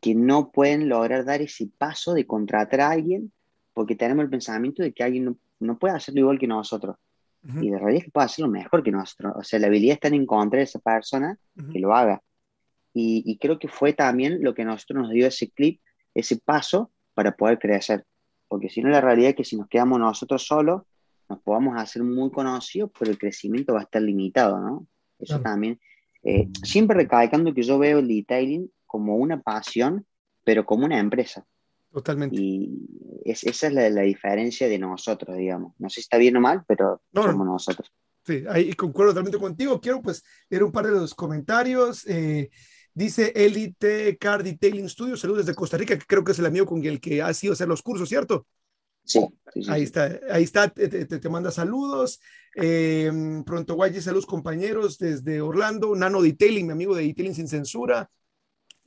que no pueden lograr dar ese paso de contratar a alguien porque tenemos el pensamiento de que alguien no, puede hacerlo igual que nosotros. Y de realidad es que puede hacerlo mejor que nosotros. O sea, la habilidad está en encontrar a esa persona que lo haga. Y, y, creo que fue también lo que a nosotros nos dio ese clip, ese paso para poder crecer. Porque si no, la realidad es que si nos quedamos nosotros solos, nos podamos hacer muy conocidos, pero el crecimiento va a estar limitado, ¿no? Eso también. Eh, siempre recalcando que yo veo el detailing como una pasión, pero como una empresa. Totalmente. Y esa es la, diferencia de nosotros, digamos. No sé si está bien o mal, pero somos nosotros. Sí, ahí concuerdo totalmente contigo. Quiero pues leer un par de los comentarios. Eh, dice Elite Car Detailing Studio, saludos desde Costa Rica, que creo que es el amigo con el que ha sido hacer los cursos, ¿cierto? Sí, ahí está, ahí está, te, te, manda saludos. Eh, pronto Guayi, saludos compañeros desde Orlando. Nano Detailing, mi amigo de Detailing sin censura.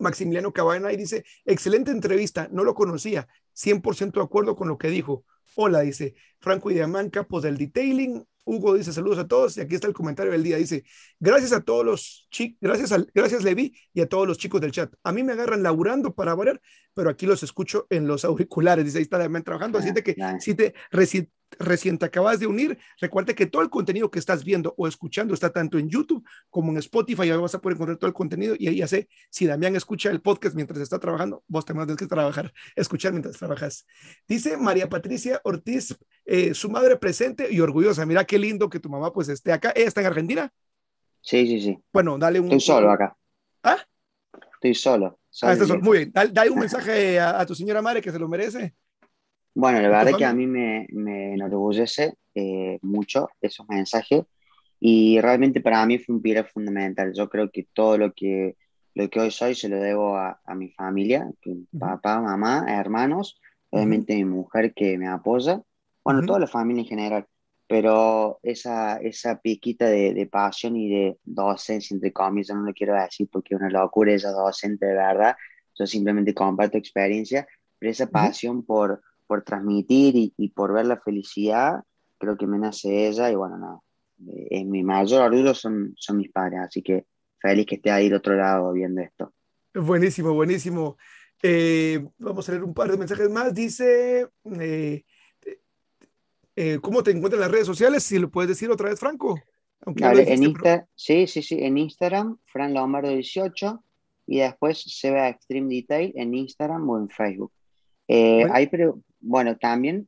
Maximiliano Cabana y dice, excelente entrevista, no lo conocía, 100% de acuerdo con lo que dijo. Hola, dice Franco y Diamán, capos del detailing, Hugo dice saludos a todos y aquí está el comentario del día. Dice, gracias a todos los chicos, gracias, a, gracias Levi y a todos los chicos del chat. A mí me agarran laburando para variar, pero aquí los escucho en los auriculares. Dice, ahí está trabajando. Así de que si te recién te acabas de unir, recuerda que todo el contenido que estás viendo o escuchando está tanto en YouTube como en Spotify. Ya vas a poder encontrar todo el contenido y ahí ya sé, si Damián escucha el podcast mientras está trabajando, vos también tienes que trabajar, escuchar mientras trabajas. Dice María Patricia Ortiz, eh, su madre presente y orgullosa. Mira qué lindo que tu mamá pues esté acá. ¿Ella está en Argentina? Sí, sí, sí. Bueno, dale un... Estoy solo acá. ¿Ah? Estoy solo. Ah, Muy bien. Dale, un mensaje a tu señora madre que se lo merece. Bueno, la verdad que a mí me, me enorgullece eh, mucho esos mensajes y realmente para mí fue un pilar fundamental. Yo creo que todo lo que, lo que hoy soy se lo debo a, a mi familia, que papá, mamá, hermanos, obviamente mi mujer que me apoya, bueno, toda la familia en general, pero esa, esa piquita de, de, pasión y de docencia, entre comillas, no lo quiero decir porque es una locura esa docente de verdad, yo simplemente comparto experiencia, pero esa pasión por por transmitir y, por ver la felicidad, creo que me nace ella y bueno, no, eh, mi mayor orgullo son, son mis padres, así que feliz que esté ahí del otro lado viendo esto. Buenísimo, buenísimo. Eh, vamos a leer un par de mensajes más. Dice, eh, ¿cómo te encuentras en las redes sociales? Si lo puedes decir otra vez, Franco. Aunque en Insta, sí, sí, sí, en Instagram, Fran Lombardo 18, y después se ve a Extreme Detail en Instagram o en Facebook. Hay, pero, bueno, también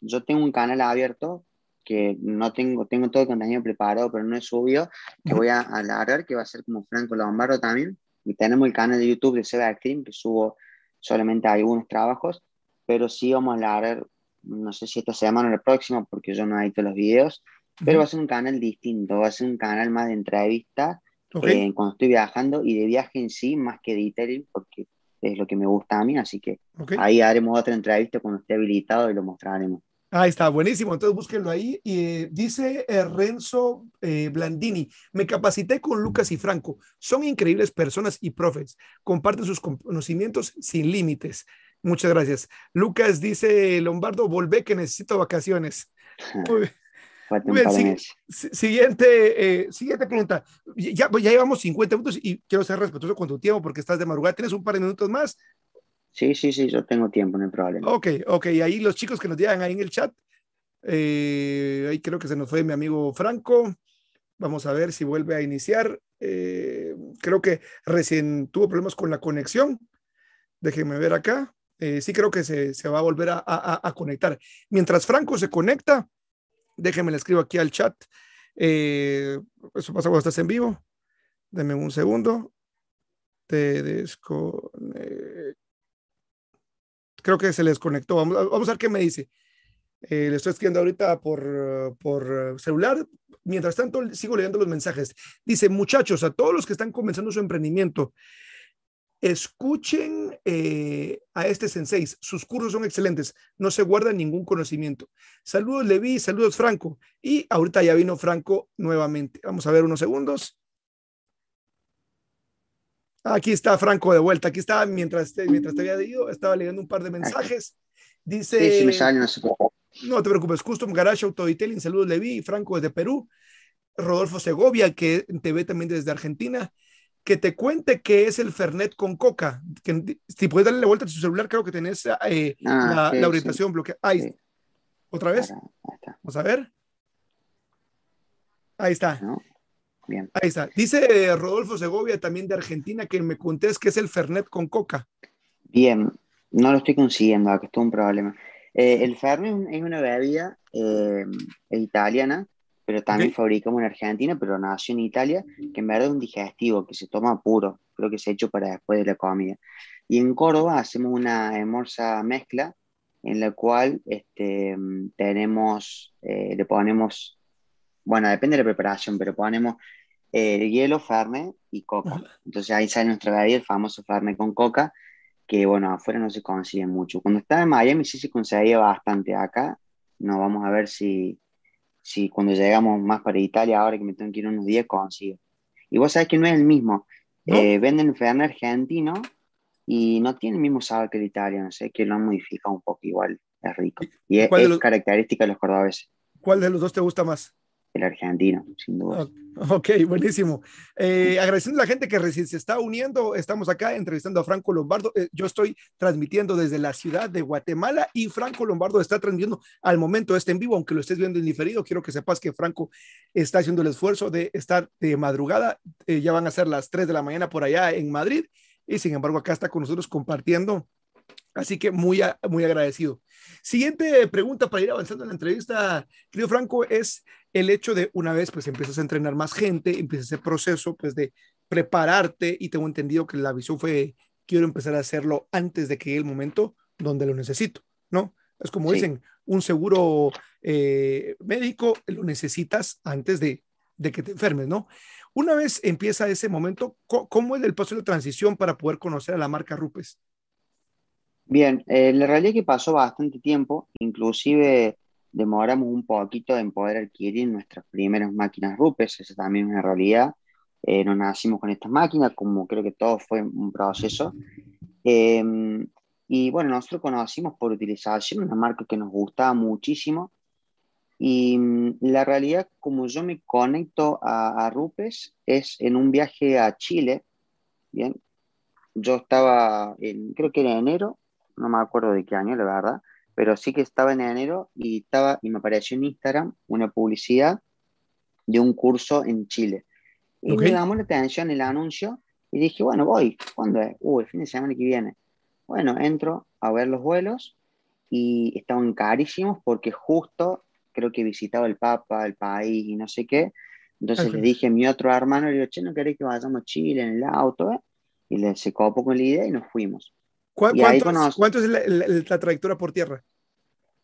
yo tengo un canal abierto que no tengo, tengo todo el contenido preparado, pero no es obvio, que voy a alargar, que va a ser como Franco Lombardo también. Y tenemos el canal de YouTube de Seba Acting, que subo solamente algunos trabajos, pero sí vamos a alargar, no sé si esta semana o la próxima, porque yo no edito los videos, pero va a ser un canal distinto, va a ser un canal más de entrevistas eh, cuando estoy viajando y de viaje en sí, más que de porque es lo que me gusta a mí, así que ahí haremos otra entrevista cuando esté habilitado y lo mostraremos. Ahí está, buenísimo. Entonces búsquenlo ahí. Y eh, dice eh, Renzo eh, Blandini, me capacité con Lucas y Franco. Son increíbles personas y profes. Comparten sus conocimientos sin límites. Muchas gracias. Lucas dice, Lombardo, volvé que necesito vacaciones. siguiente, eh, siguiente pregunta. Ya, ya llevamos 50 minutos y quiero ser respetuoso con tu tiempo porque estás de madrugada. ¿Tienes un par de minutos más? Sí, sí, sí, yo tengo tiempo, no hay problema. Ok, ok. Ahí los chicos que nos digan ahí en el chat. Eh, ahí creo que se nos fue mi amigo Franco. Vamos a ver si vuelve a iniciar. Eh, creo que recién tuvo problemas con la conexión. Déjenme ver acá. Sí creo que se, se va a volver a, a, a, conectar. Mientras Franco se conecta, déjenme le escribo aquí al chat. Eh, eso pasa cuando estás en vivo. Deme un segundo. Te. Creo que se les. Vamos, vamos a ver qué me dice. Eh, le estoy escribiendo ahorita por, por celular. Mientras tanto, sigo leyendo los mensajes. Dice, muchachos, a todos los que están comenzando su emprendimiento, escuchen eh, a este sensei. Sus cursos son excelentes. No se guarda ningún conocimiento. Saludos, Levi. Saludos, Franco. Y ahorita ya vino Franco nuevamente. Vamos a ver unos segundos. Aquí está Franco de vuelta. Aquí estaba mientras te, mientras te había ido. Estaba leyendo un par de mensajes. Dice. Sí, sí me sale, no te preocupes, Custom Garage Auto Detailing, saludos Levi, Franco desde Perú, Rodolfo Segovia, que te ve también desde Argentina, que te cuente qué es el Fernet con coca. Que, si puedes darle la vuelta a tu celular, creo que tenés eh, ah, la, la, orientación sí. bloqueada. Ahí, sí. otra vez. Vamos a ver. Ahí está. No. Bien. Ahí está. Dice eh, Rodolfo Segovia, también de Argentina, que me contés qué es el Fernet con coca. Bien, no lo estoy consiguiendo, aquí está un problema. Eh, el Fernet es una bebida eh, italiana, pero también okay. fabricamos en Argentina, pero nació en Italia, que en verdad es un digestivo que se toma puro, creo que se ha hecho para después de la comida. Y en Córdoba hacemos una hermosa mezcla en la cual este, tenemos, eh, le ponemos, bueno, depende de la preparación, pero ponemos eh, hielo, Fernet y coca. Entonces ahí sale nuestra bebida, el famoso Fernet con coca, que bueno, afuera no se consigue mucho. Cuando estaba en Miami sí se conseguía bastante. Acá no vamos a ver si, si cuando llegamos más para Italia, ahora que me tengo que ir unos días, consigo. Y vos sabés que no es el mismo. ¿No? Eh, venden Fernet argentino y no tiene el mismo sabor que el italiano, sé que lo han modificado un poco igual, es rico. Y es, es los... característica de los cordobeses. ¿Cuál de los dos te gusta más? El argentino, sin duda. Ok, buenísimo. Eh, agradeciendo a la gente que recién se está uniendo, estamos acá entrevistando a Franco Lombardo. Eh, yo estoy transmitiendo desde la ciudad de Guatemala y Franco Lombardo está transmitiendo al momento este en vivo, aunque lo estés viendo en diferido. Quiero que sepas que Franco está haciendo el esfuerzo de estar de madrugada. Eh, ya van a ser las 3 de la mañana por allá en Madrid y sin embargo acá está con nosotros compartiendo. Así que muy, muy agradecido. Siguiente pregunta para ir avanzando en la entrevista, querido Franco, es el hecho de una vez pues empiezas a entrenar más gente, empieza ese proceso pues de prepararte y tengo entendido que la visión fue quiero empezar a hacerlo antes de que llegue el momento donde lo necesito, ¿no? Es como sí. dicen, un seguro eh, médico lo necesitas antes de, de, que te enfermes, ¿no? Una vez empieza ese momento, ¿cómo es el paso de transición para poder conocer a la marca Rupes? Bien, eh, la realidad es que pasó bastante tiempo, inclusive demoramos un poquito en poder adquirir nuestras primeras máquinas RUPES, esa también es una realidad. Eh, no nacimos con estas máquinas, como creo que todo fue un proceso. Eh, y bueno, nosotros conocimos por utilización una marca que nos gustaba muchísimo. Y mm, la realidad, como yo me conecto a, a Rupes, es en un viaje a Chile. Bien, yo estaba, en, creo que era enero, no me acuerdo de qué año, la verdad pero sí que estaba en enero y, estaba, y me apareció en Instagram una publicidad de un curso en Chile. Y okay. me llamó la atención el anuncio y dije, bueno, voy. ¿Cuándo es? Uh, el fin de semana que viene. Bueno, entro a ver los vuelos y estaban carísimos porque justo creo que visitaba el Papa, el país y no sé qué. Entonces okay. le dije a mi otro hermano, le digo, che, ¿no querés que vayamos a Chile en el auto? Eh? Y le se copó con la idea y nos fuimos. ¿Cu ¿Cuántos, ¿Cuánto es la, la, la, trayectoria por tierra?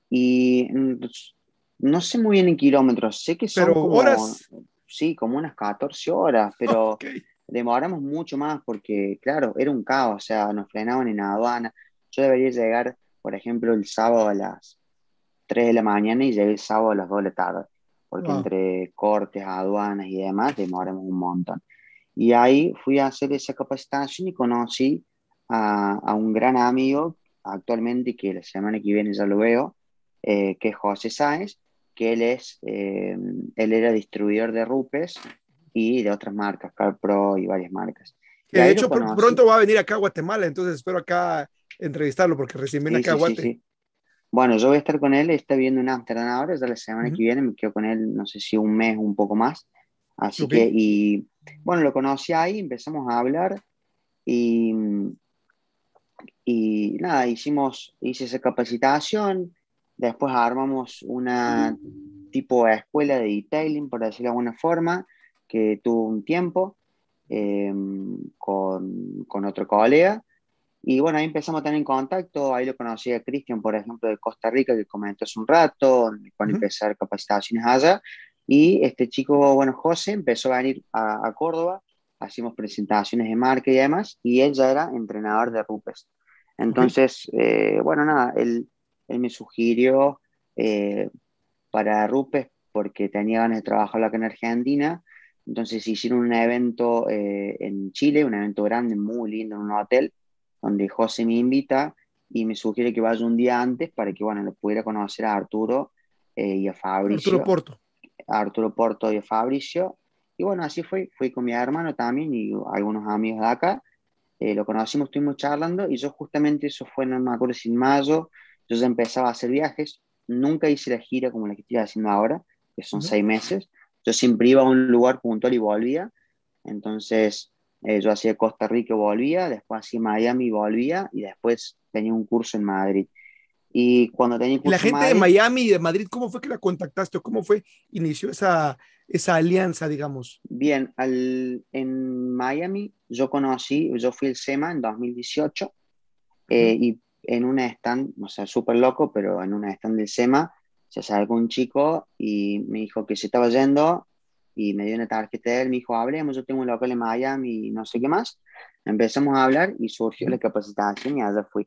Y pues, no sé muy bien en kilómetros, sé que son pero como, horas. Sí, como unas 14 horas, pero okay. demoramos mucho más porque, claro, era un caos, o sea, nos frenaban en aduana. Yo debería llegar, por ejemplo, el sábado a las 3 de la mañana y llegué el sábado a las 2 de la tarde, porque wow. entre cortes, aduanas y demás demoramos un montón. Y ahí fui a hacer esa capacitación y conocí a, a, un gran amigo actualmente que la semana que viene ya lo veo, eh, que es José Sáez, que él es, eh, él era distribuidor de Rupes y de otras marcas, CarPro y varias marcas. de hecho, pronto va a venir acá a Guatemala, entonces espero acá entrevistarlo porque recién viene acá a Guatemala. Bueno, yo voy a estar con él, está viendo en Amsterdam ahora, ya la semana que viene, me quedo con él, no sé si un mes un poco más. Así que, y bueno, lo conocí ahí, empezamos a hablar y, y nada, hicimos, hice esa capacitación, después armamos una tipo de escuela de detailing, por decirlo de alguna forma, que tuvo un tiempo em, con, con, otro colega. Y bueno, ahí empezamos a tener en contacto, ahí lo conocí a Cristian, por ejemplo, de Costa Rica, que comentó hace un rato, con empezar capacitaciones allá. Y este chico, bueno, José, empezó a venir a, Córdoba, hacíamos presentaciones de marca y demás, y él ya era entrenador de Rupes. Entonces, eh, bueno, nada, él, él me sugirió eh, para Rupes porque tenía ganas de trabajar acá en Argentina. Entonces hicieron un evento eh, en Chile, un evento grande, muy lindo, en un hotel, donde José me invita y me sugiere que vaya un día antes para que, bueno, lo pudiera conocer a Arturo y a Fabricio. Arturo Porto. Arturo Porto y Fabricio. Y bueno, así fue, fui con mi hermano también y algunos amigos de acá. Eh, lo conocimos, estuvimos charlando y yo justamente eso fue, no me acuerdo si en mayo, yo ya empezaba a hacer viajes. Nunca hice la gira como la que estoy haciendo ahora, que son seis meses. Yo siempre iba a un lugar puntual y volvía. Entonces, eh, yo hacía Costa Rica y volvía, después hacía Miami y volvía, y después tenía un curso en Madrid. Y cuando tenía La gente de Miami y de Madrid, ¿cómo fue que la contactaste o cómo fue, inició esa, esa alianza, digamos? Bien, al, en Miami yo conocí, yo fui el SEMA en 2018 eh, y en una stand, o sea, súper loco, pero en una stand del SEMA se acercó un chico y me dijo que se estaba yendo y me dio una tarjeta de él, me dijo, hablemos, yo tengo un local en Miami y no sé qué más. Empezamos a hablar y surgió la capacitación y allá fui.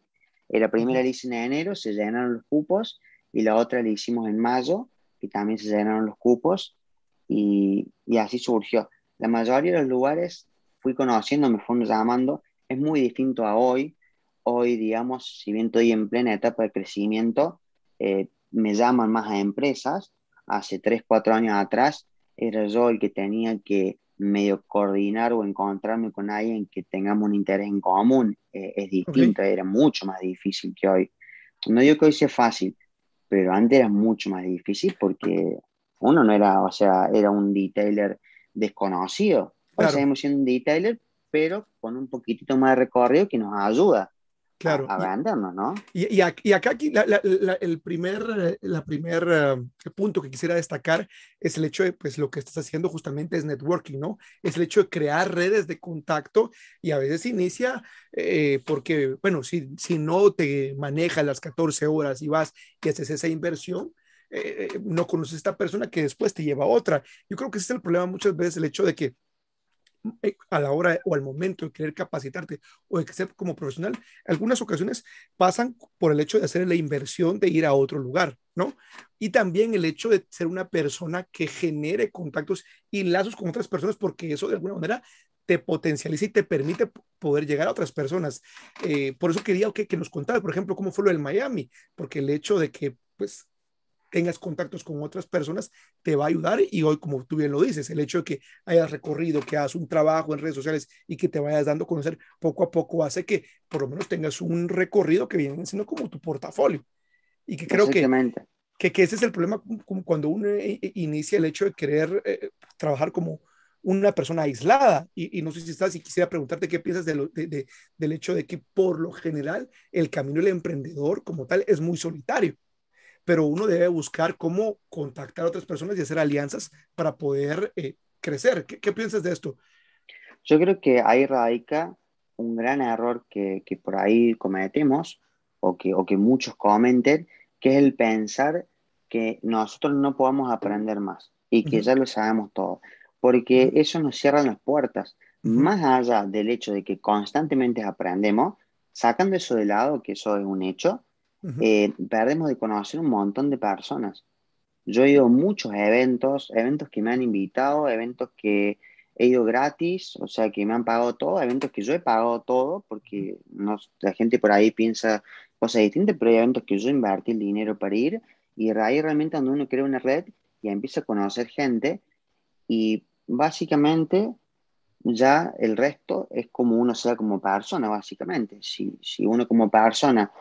La primera la hice en enero, se llenaron los cupos, y la otra la hicimos en mayo, y también se llenaron los cupos, y, y así surgió. La mayoría de los lugares fui conociendo, me fueron llamando, es muy distinto a hoy. Hoy, digamos, si bien estoy en plena etapa de crecimiento, eh, me llaman más a empresas. Hace 3, 4 años atrás era yo el que tenía que medio coordinar o encontrarme con alguien que tengamos un interés en común eh, es distinto, era mucho más difícil que hoy. No digo que hoy sea fácil, pero antes era mucho más difícil porque uno no era, o sea, era un detailer desconocido. Hoy seguimos siendo un detailer, pero con un poquitito más de recorrido que nos ayuda claro. a, ¿no? Y, y, acá aquí el primer, la primer eh, punto que quisiera destacar es el hecho de, pues lo que estás haciendo justamente es networking, ¿no? Es el hecho de crear redes de contacto y a veces inicia eh, porque, bueno, si, si no te manejas las 14 horas y vas y haces esa inversión, eh, no conoces a esta persona que después te lleva a otra. Yo creo que ese es el problema muchas veces, el hecho de que eh, a la hora o al momento de querer capacitarte o de ser como profesional, algunas ocasiones pasan por el hecho de hacer la inversión de ir a otro lugar, ¿no? Y también el hecho de ser una persona que genere contactos y lazos con otras personas, porque eso de alguna manera te potencializa y te permite poder llegar a otras personas. Eh, por eso quería que, que nos contaras, por ejemplo, cómo fue lo del Miami, porque el hecho de que, pues, tengas contactos con otras personas, te va a ayudar. Y hoy, como tú bien lo dices, el hecho de que hayas recorrido, que hagas un trabajo en redes sociales y que te vayas dando a conocer poco a poco, hace que por lo menos tengas un recorrido que viene siendo como tu portafolio. Y que creo que, que, que, ese es el problema cuando uno inicia el hecho de querer eh, trabajar como una persona aislada. Y, no sé si estás, y quisiera preguntarte qué piensas de de, del hecho de que por lo general el camino del emprendedor como tal es muy solitario pero uno debe buscar cómo contactar a otras personas y hacer alianzas para poder eh, crecer. ¿Qué, piensas de esto? Yo creo que ahí radica un gran error que, que por ahí cometemos o que, o que muchos comenten, que es el pensar que nosotros no podemos aprender más y que ya lo sabemos todo, porque eso nos cierra las puertas. Más allá del hecho de que constantemente aprendemos, sacando eso de lado, que eso es un hecho, eh, perdemos de conocer un montón de personas. Yo he ido a muchos eventos, eventos que me han invitado, eventos que he ido gratis, o sea, que me han pagado todo, eventos que yo he pagado todo, porque no, la gente por ahí piensa cosas distintas, pero hay eventos que yo invertí el dinero para ir Y ahí realmente cuando uno crea una red y empieza a conocer gente y básicamente ya el resto es como uno sea como persona, básicamente. Si, si uno como persona,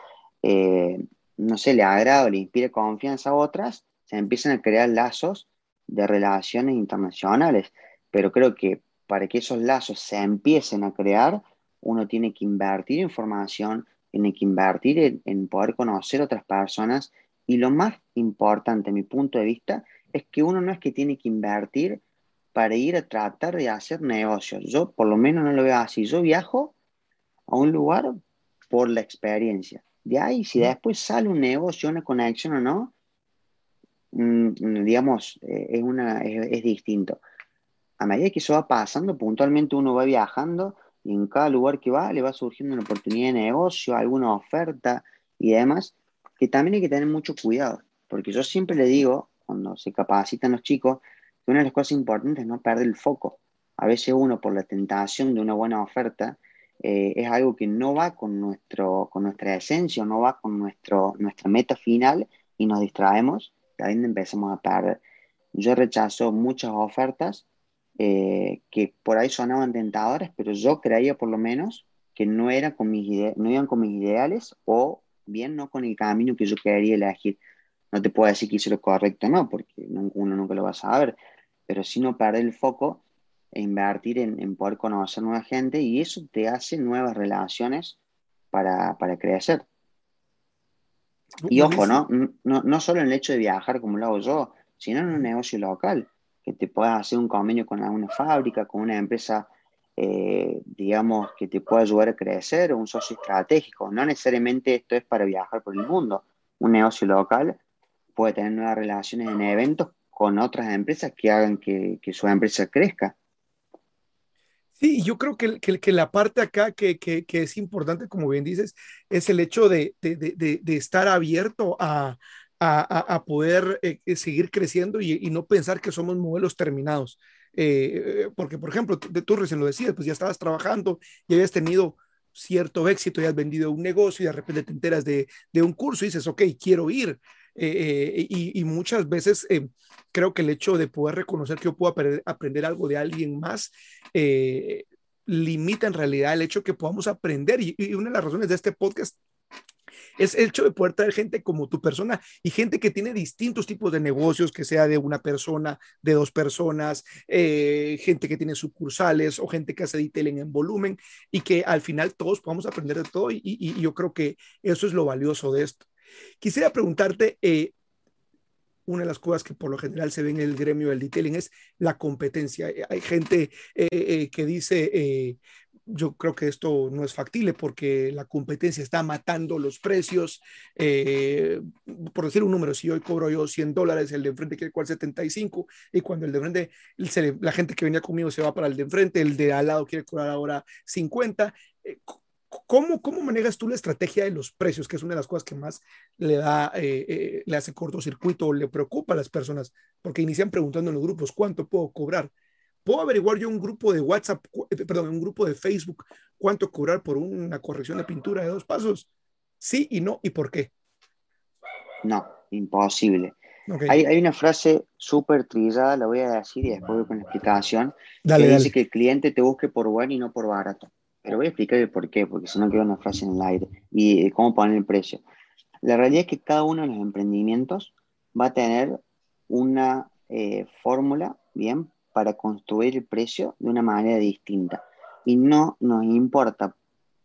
eh, no sé, le agrada o le inspira confianza a otras, se empiezan a crear lazos de relaciones internacionales. Pero creo que para que esos lazos se empiecen a crear, uno tiene que invertir en formación, tiene que invertir en, poder conocer otras personas. Y lo más importante, mi punto de vista, es que uno no es que tiene que invertir para ir a tratar de hacer negocios. Yo por lo menos no lo veo así. Yo viajo a un lugar por la experiencia. De ahí, si después sale un negocio, una conexión o no, mm, digamos, eh, es, una, es, distinto. A medida que eso va pasando, puntualmente uno va viajando y en cada lugar que va le va surgiendo una oportunidad de negocio, alguna oferta y demás, que también hay que tener mucho cuidado, porque yo siempre le digo, cuando se capacitan los chicos, una de las cosas importantes es no perder el foco. A veces uno, por la tentación de una buena oferta, eh, es algo que no va con, nuestro, con nuestra esencia, no va con nuestro, nuestra meta final y nos distraemos, ahí empezamos a perder. Yo rechazo muchas ofertas eh, que por ahí sonaban tentadoras, pero yo creía por lo menos que no, era con mis no iban con mis ideales o bien no con el camino que yo quería elegir. No te puedo decir que hice lo correcto, no, porque uno nunca lo va a saber, pero si no perder el foco e invertir en, poder conocer nueva gente y eso te hace nuevas relaciones para, crecer. Y ojo, ¿no? ¿no? No solo en el hecho de viajar como lo hago yo, sino en un negocio local, que te puedas hacer un convenio con alguna fábrica, con una empresa, eh, digamos, que te pueda ayudar a crecer, o un socio estratégico. No necesariamente esto es para viajar por el mundo. Un negocio local puede tener nuevas relaciones en eventos con otras empresas que hagan que, que su empresa crezca. Sí, yo creo que, que, que la parte acá que, que, es importante, como bien dices, es el hecho de, de, de, de estar abierto a, a, a poder eh, eh, seguir creciendo y, y, no pensar que somos modelos terminados. Eh, porque, por ejemplo, tú, recién lo decías, pues ya estabas trabajando y habías tenido cierto éxito, ya has vendido un negocio y de repente te enteras de, de un curso y dices, ok, quiero ir. Y, y, muchas veces creo que el hecho de poder reconocer que yo puedo aprender, algo de alguien más eh, limita en realidad el hecho que podamos aprender. Y, una de las razones de este podcast es el hecho de poder traer gente como tu persona y gente que tiene distintos tipos de negocios, que sea de una persona, de dos personas, eh, gente que tiene sucursales o gente que hace detailing en volumen y que al final todos podamos aprender de todo y, yo creo que eso es lo valioso de esto. Quisiera preguntarte, eh, una de las cosas que por lo general se ve en el gremio del detailing es la competencia. Eh, hay gente eh, que dice, yo creo que esto no es factible porque la competencia está matando los precios. por decir un número, si hoy cobro yo 100 dólares, el de enfrente quiere cual 75, y cuando el de enfrente, la gente que venía conmigo se va para el de enfrente, el de al lado quiere cobrar ahora 50. ¿Cómo, ¿Cómo manejas tú la estrategia de los precios, que es una de las cosas que más le da, eh, eh, le hace cortocircuito o le preocupa a las personas? Porque inician preguntando en los grupos, ¿cuánto puedo cobrar? ¿Puedo averiguar yo un grupo de WhatsApp, eh, perdón, un grupo de Facebook, cuánto cobrar por una corrección de pintura de dos pasos? Sí y no, ¿y por qué? No, imposible. Hay, hay, una frase súper trillada, la voy a decir y después con la explicación, que dice que el cliente te busque por bueno y no por barato. Pero voy a explicar el por qué, porque si no queda una frase en el aire. Y cómo poner el precio. La realidad es que cada uno de los emprendimientos va a tener una eh, fórmula, bien, para construir el precio de una manera distinta. Y no nos importa,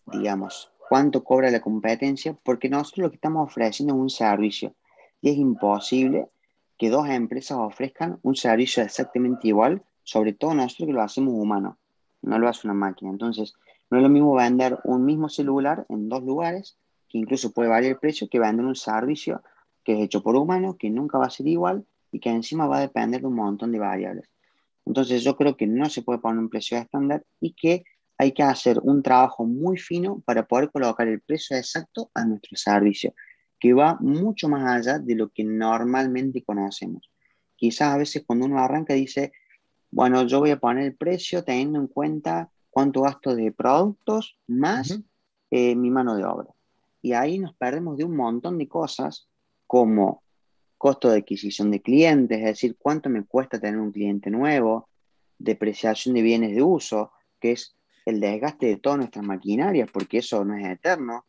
digamos, cuánto cobra la competencia, porque nosotros lo que estamos ofreciendo es un servicio. Y es imposible que dos empresas ofrezcan un servicio exactamente igual, sobre todo nosotros que lo hacemos humano, no lo hace una máquina. Entonces, no es lo mismo vender un mismo celular en dos lugares, que incluso puede variar el precio, que vender un servicio que es hecho por humanos, que nunca va a ser igual y que encima va a depender de un montón de variables. Entonces yo creo que no se puede poner un precio estándar y que hay que hacer un trabajo muy fino para poder colocar el precio exacto a nuestro servicio, que va mucho más allá de lo que normalmente conocemos. Quizás a veces cuando uno arranca dice, bueno, yo voy a poner el precio teniendo en cuenta cuánto gasto de productos más eh, mi mano de obra. Y ahí nos perdemos de un montón de cosas como costo de adquisición de clientes, es decir, cuánto me cuesta tener un cliente nuevo, depreciación de bienes de uso, que es el desgaste de todas nuestras maquinarias, porque eso no es eterno.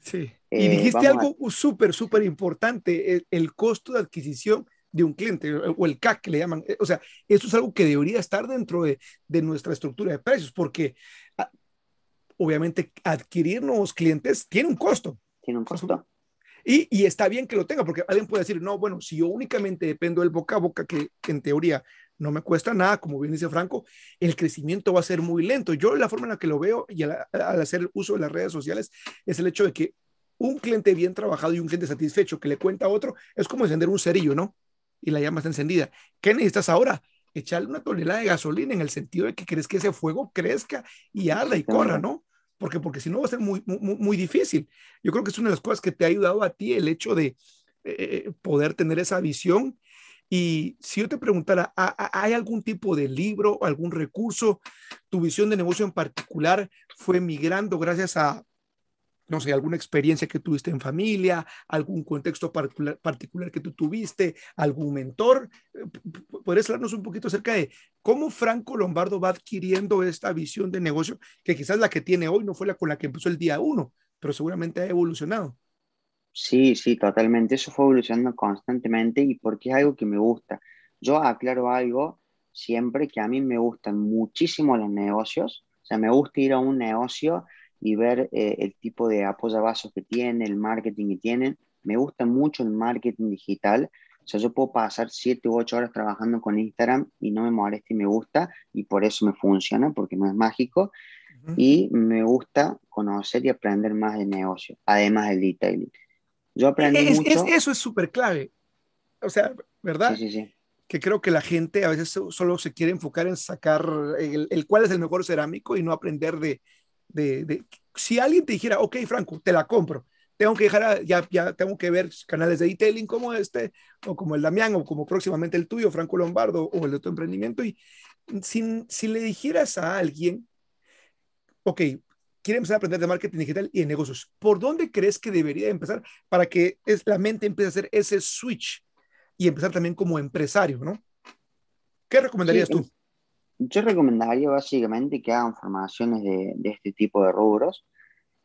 Sí. Y eh, dijiste algo súper, súper importante, el, costo de adquisición de un cliente o el CAC que le llaman. O sea, eso es algo que debería estar dentro de, de nuestra estructura de precios, porque ah, obviamente adquirir nuevos clientes tiene un costo. Tiene un costo. Y, y, está bien que lo tenga, porque alguien puede decir, no, bueno, si yo únicamente dependo del boca a boca, que, en teoría no me cuesta nada, como bien dice Franco, el crecimiento va a ser muy lento. Yo la forma en la que lo veo y al, hacer uso de las redes sociales es el hecho de que un cliente bien trabajado y un cliente satisfecho que le cuenta a otro es como encender un cerillo, ¿no? Y la llama está encendida. ¿Qué necesitas ahora? Echarle una tonelada de gasolina en el sentido de que crees que ese fuego crezca y arda y corra, ¿no? Porque, porque si no va a ser muy, muy, muy difícil. Yo creo que es una de las cosas que te ha ayudado a ti el hecho de eh, eh, poder tener esa visión y si yo te preguntara, ¿hay algún tipo de libro, algún recurso? ¿Tu visión de negocio en particular fue migrando gracias a, no sé, alguna experiencia que tuviste en familia, algún contexto particular, particular que tú tuviste, algún mentor? ¿Podrías hablarnos un poquito acerca de cómo Franco Lombardo va adquiriendo esta visión de negocio, que quizás la que tiene hoy no fue la con la que empezó el día uno, pero seguramente ha evolucionado? Sí, sí, totalmente. Eso fue evolucionando constantemente y porque es algo que me gusta. Yo aclaro algo siempre que a mí me gustan muchísimo los negocios. O sea, me gusta ir a un negocio y ver eh, el tipo de apoyabazos que tiene, el marketing que tienen. Me gusta mucho el marketing digital. O sea, yo puedo pasar siete u ocho horas trabajando con Instagram y no me molesta y me gusta y por eso me funciona, porque no es mágico. Y me gusta conocer y aprender más de negocio, además del detailing. Yo aprendí mucho. eso es súper clave. O sea, ¿verdad? Sí, sí, sí. Que creo que la gente a veces solo se quiere enfocar en sacar el, cuál es el mejor cerámico y no aprender de, de, de, Si alguien te dijera, ok, Franco, te la compro, tengo que dejar, ya, ya tengo que ver canales de detailing como este, o como el Damián, o como próximamente el tuyo, Franco Lombardo, o el de tu emprendimiento, y sin, si le dijeras a alguien, ok, quiere empezar a aprender de marketing digital y de negocios, ¿por dónde crees que debería empezar para que es, la mente empiece a hacer ese switch y empezar también como empresario, ¿no? ¿Qué recomendarías tú? Yo recomendaría básicamente que hagan formaciones de, este tipo de rubros.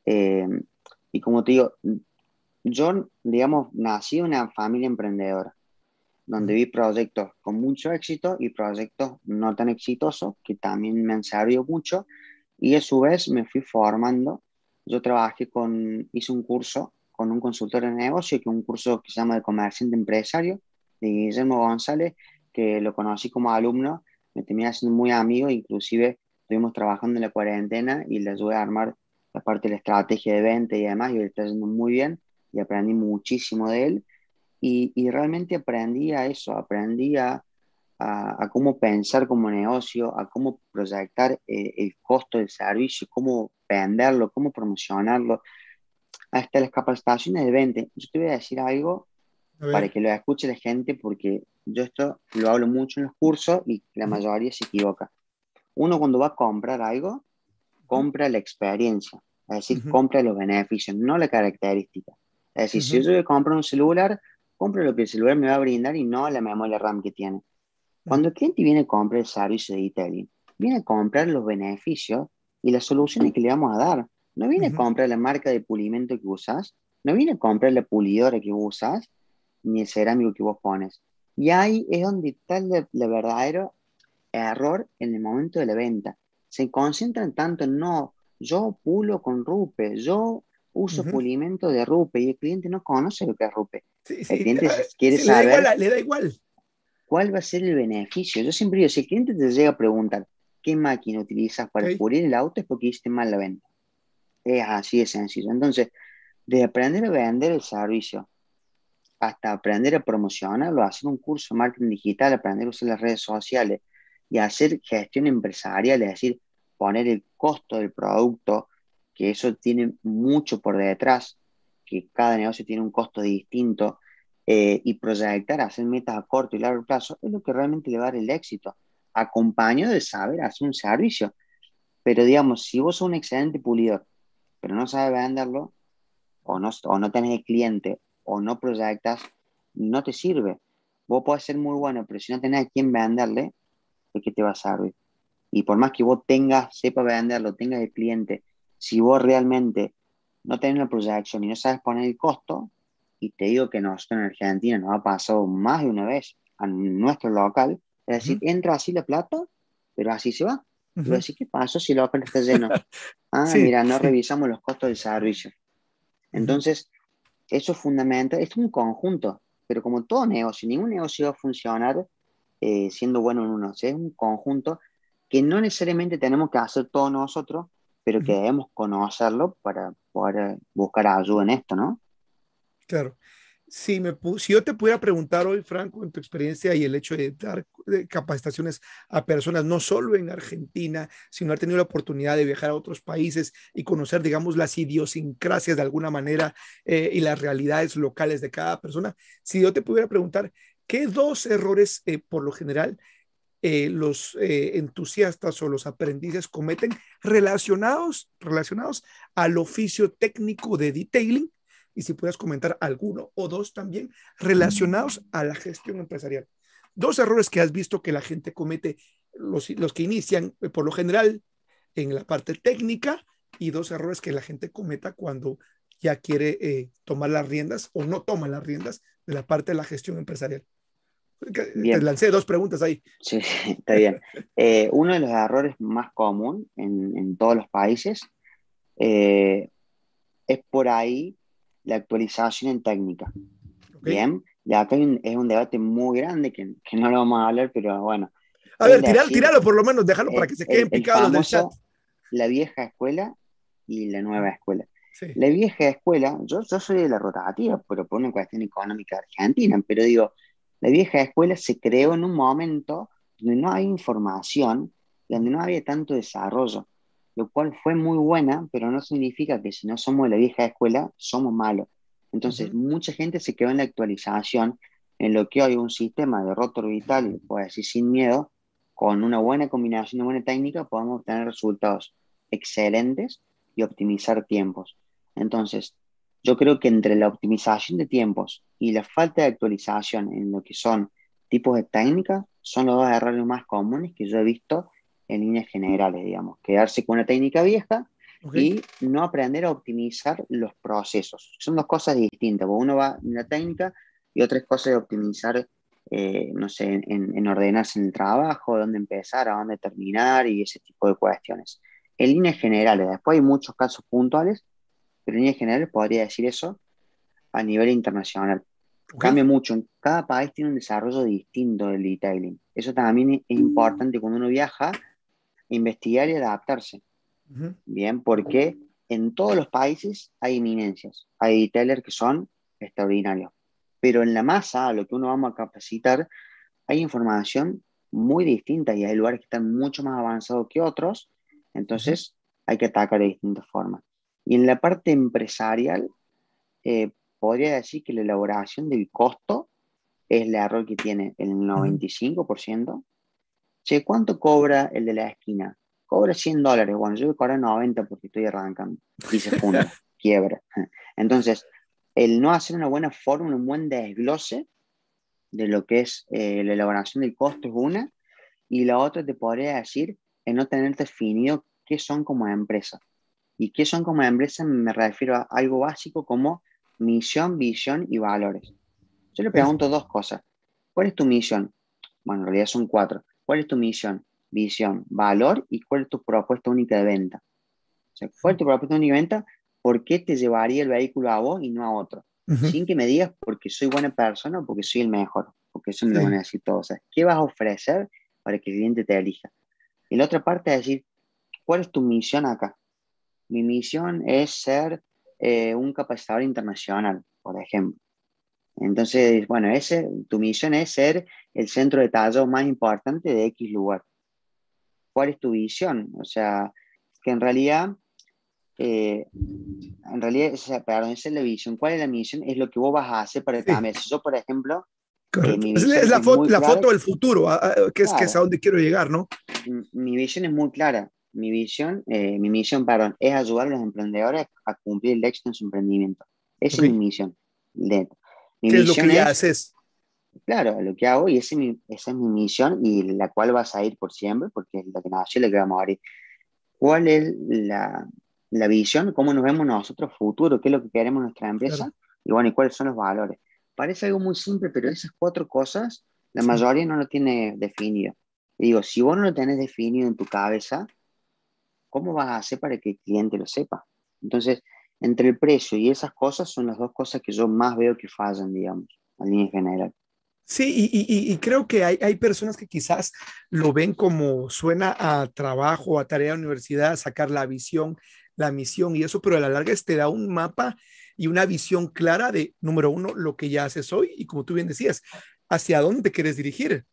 Eh, y como te digo, yo, digamos, nací en una familia emprendedora, donde vi proyectos con mucho éxito y proyectos no tan exitosos, que también me han servido mucho y a su vez me fui formando. Yo trabajé con, hice un curso con un consultor de negocio, que es un curso que se llama de comerciante empresario, de Guillermo González, que lo conocí como alumno, me terminé siendo muy amigo, inclusive estuvimos trabajando en la cuarentena y le ayudé a armar la parte de la estrategia de venta y demás, y él está yendo muy bien, y aprendí muchísimo de él, y, y realmente aprendí a eso, aprendí a, a, cómo pensar como negocio, a cómo proyectar eh, el costo del servicio, cómo venderlo, cómo promocionarlo, hasta las capacitaciones de venta. Yo te voy a decir algo para que lo escuche la gente, porque yo esto lo hablo mucho en los cursos y la mayoría se equivoca. Uno cuando va a comprar algo, compra la experiencia, es decir, compra los beneficios, no la característica. Es decir, si yo voy a comprar un celular, compro lo que el celular me va a brindar y no la memoria RAM que tiene. Cuando el cliente viene a comprar el servicio de detailing, viene a comprar los beneficios y las soluciones que le vamos a dar. No viene a comprar la marca de pulimento que usas, no viene a comprar la pulidora que usas, ni el cerámico que vos pones. Y ahí es donde está el, verdadero error en el momento de la venta. Se concentran tanto en no, yo pulo con rupe, yo uso pulimento de rupe y el cliente no conoce lo que es rupe. el cliente ah, quiere saber. le da igual. ¿cuál va a ser el beneficio? Yo siempre digo, si el cliente te llega a preguntar qué máquina utilizas para pulir el auto es porque hiciste mal la venta. Es así de sencillo. Entonces, de aprender a vender el servicio hasta aprender a promocionarlo, hacer un curso de marketing digital, aprender a usar las redes sociales y hacer gestión empresarial, es decir, poner el costo del producto, que eso tiene mucho por detrás, que cada negocio tiene un costo distinto, eh, y proyectar, hacer metas a corto y largo plazo, es lo que realmente le va a dar el éxito, acompañado de saber hacer un servicio. Pero digamos, si vos sos un excelente pulidor, pero no sabes venderlo, o no, o no tenés cliente, o no proyectas, no te sirve. Vos podés ser muy bueno, pero si no tenés a quién venderle, ¿de qué te va a servir? Y por más que vos tengas, sepa venderlo, tengas el cliente, si vos realmente no tenés la proyección y no sabes poner el costo, y te digo que nosotros en Argentina nos ha pasado más de una vez a nuestro local, es decir, entra así la plata, pero así se va. Uh -huh. ¿qué pasa si el local está lleno? Ah, mira, no revisamos los costos del servicio. Entonces, eso es fundamental, es un conjunto, pero como todo negocio, ningún negocio va a funcionar eh, siendo bueno en uno, es un conjunto que no necesariamente tenemos que hacer todos nosotros, pero que debemos conocerlo para poder buscar ayuda en esto, ¿no? Claro. Si, me, si yo te pudiera preguntar hoy, Franco, en tu experiencia y el hecho de dar capacitaciones a personas, no solo en Argentina, sino haber tenido la oportunidad de viajar a otros países y conocer, digamos, las idiosincrasias de alguna manera eh, y las realidades locales de cada persona, si yo te pudiera preguntar, ¿qué dos errores eh, por lo general eh, los entusiastas o los aprendices cometen relacionados, relacionados al oficio técnico de detailing y si puedes comentar alguno o dos también relacionados a la gestión empresarial. Dos errores que has visto que la gente comete, los, los que inician eh, por lo general en la parte técnica y dos errores que la gente cometa cuando ya quiere eh, tomar las riendas o no toma las riendas de la parte de la gestión empresarial. Bien. Te lancé dos preguntas ahí. Sí, está bien. Eh, uno de los errores más común en, en todos los países eh, es por ahí la actualización en técnica. Okay. Bien, ya acá un, es un debate muy grande que, que, no lo vamos a hablar, pero bueno. A ver, tiralo, tiralo por lo menos, déjalo para que se queden picados del chat. La vieja escuela y la nueva escuela. Sí. La vieja escuela, yo, yo soy de la rotativa, pero por una cuestión económica argentina, pero digo, la vieja escuela se creó en un momento donde no hay información, donde no había tanto desarrollo lo cual fue muy buena, pero no significa que si no somos de la vieja escuela, somos malos. Entonces, uh -huh. mucha gente se quedó en la actualización, en lo que hoy un sistema de rotor vital, puedo decir sin miedo, con una buena combinación de buena técnica, podemos obtener resultados excelentes y optimizar tiempos. Entonces, yo creo que entre la optimización de tiempos y la falta de actualización en lo que son tipos de técnicas, son los dos errores más comunes que yo he visto en líneas generales, digamos, quedarse con una técnica vieja okay. y no aprender a optimizar los procesos. Son dos cosas distintas, uno va en la técnica y otra es cosa de optimizar, eh, no sé, en, en, ordenarse en el trabajo, dónde empezar, a dónde terminar y ese tipo de cuestiones. En líneas generales, después hay muchos casos puntuales, pero en líneas generales podría decir eso a nivel internacional. Okay. Cambia mucho. Cada país tiene un desarrollo distinto del detailing. Eso también es importante cuando uno viaja investigar y adaptarse. Uh -huh. Bien, porque en todos los países hay eminencias, hay retailers que son extraordinarios, pero en la masa, a lo que uno vamos a capacitar, hay información muy distinta y hay lugares que están mucho más avanzados que otros, entonces hay que atacar de distintas formas. Y en la parte empresarial, eh, podría decir que la elaboración del costo es el error que tiene el 95%, uh -huh che, ¿cuánto cobra el de la esquina? Cobra 100 dólares. Bueno, yo voy a cobrar 90 porque estoy arrancando. Y se funda, quiebra. Entonces, el no hacer una buena fórmula, un buen desglose de lo que es eh, la elaboración del costo es una, y la otra te podría decir el no tener definido qué son como empresa. Y qué son como empresa me refiero a algo básico como misión, visión y valores. Yo le pregunto dos cosas. ¿Cuál es tu misión? Bueno, en realidad son cuatro. ¿Cuál es tu misión, visión, valor y cuál es tu propuesta única de venta? O sea, ¿Cuál es tu propuesta única de venta? ¿Por qué te llevaría el vehículo a vos y no a otro? Uh -huh. Sin que me digas porque soy buena persona o porque soy el mejor, porque eso me sí. lo van a decir todos. O sea, ¿Qué vas a ofrecer para que el cliente te elija? Y la otra parte es decir, ¿cuál es tu misión acá? Mi misión es ser eh, un capacitador internacional, por ejemplo. Entonces, bueno, ese, tu misión es ser el centro de tallo más importante de X lugar. ¿Cuál es tu visión? O sea, que en realidad, eh, en realidad, o sea, perdón, esa es la visión. ¿Cuál es la misión? Es lo que vos vas a hacer para sí. cada Si yo, por ejemplo, eh, es la, foto, la clara, foto del futuro, que es, claro, que es a donde quiero llegar, ¿no? Mi visión es muy clara. Mi visión, eh, mi misión, perdón, es ayudar a los emprendedores a cumplir el éxito en su emprendimiento. Esa okay. es mi misión. ¿Qué es lo que ya haces? Claro, lo que hago y es, mi, esa es mi misión y la cual vas a ir por siempre porque es lo que nació y lo que vamos a ver. ¿Cuál es la, la, visión? ¿Cómo nos vemos nosotros futuro? ¿Qué es lo que queremos en nuestra empresa? Y bueno, ¿y cuáles son los valores? Parece algo muy simple, pero esas cuatro cosas la mayoría no lo tiene definido. Y digo, si vos no lo tenés definido en tu cabeza, ¿cómo vas a hacer para que el cliente lo sepa? Entonces, entre el precio y esas cosas son las dos cosas que yo más veo que fallan, digamos, en línea general. Sí, y, creo que hay, hay, personas que quizás lo ven como suena a trabajo, a tarea de universidad, sacar la visión, la misión y eso, pero a la larga te da un mapa y una visión clara de, número uno, lo que ya haces hoy y como tú bien decías, hacia dónde te quieres dirigir.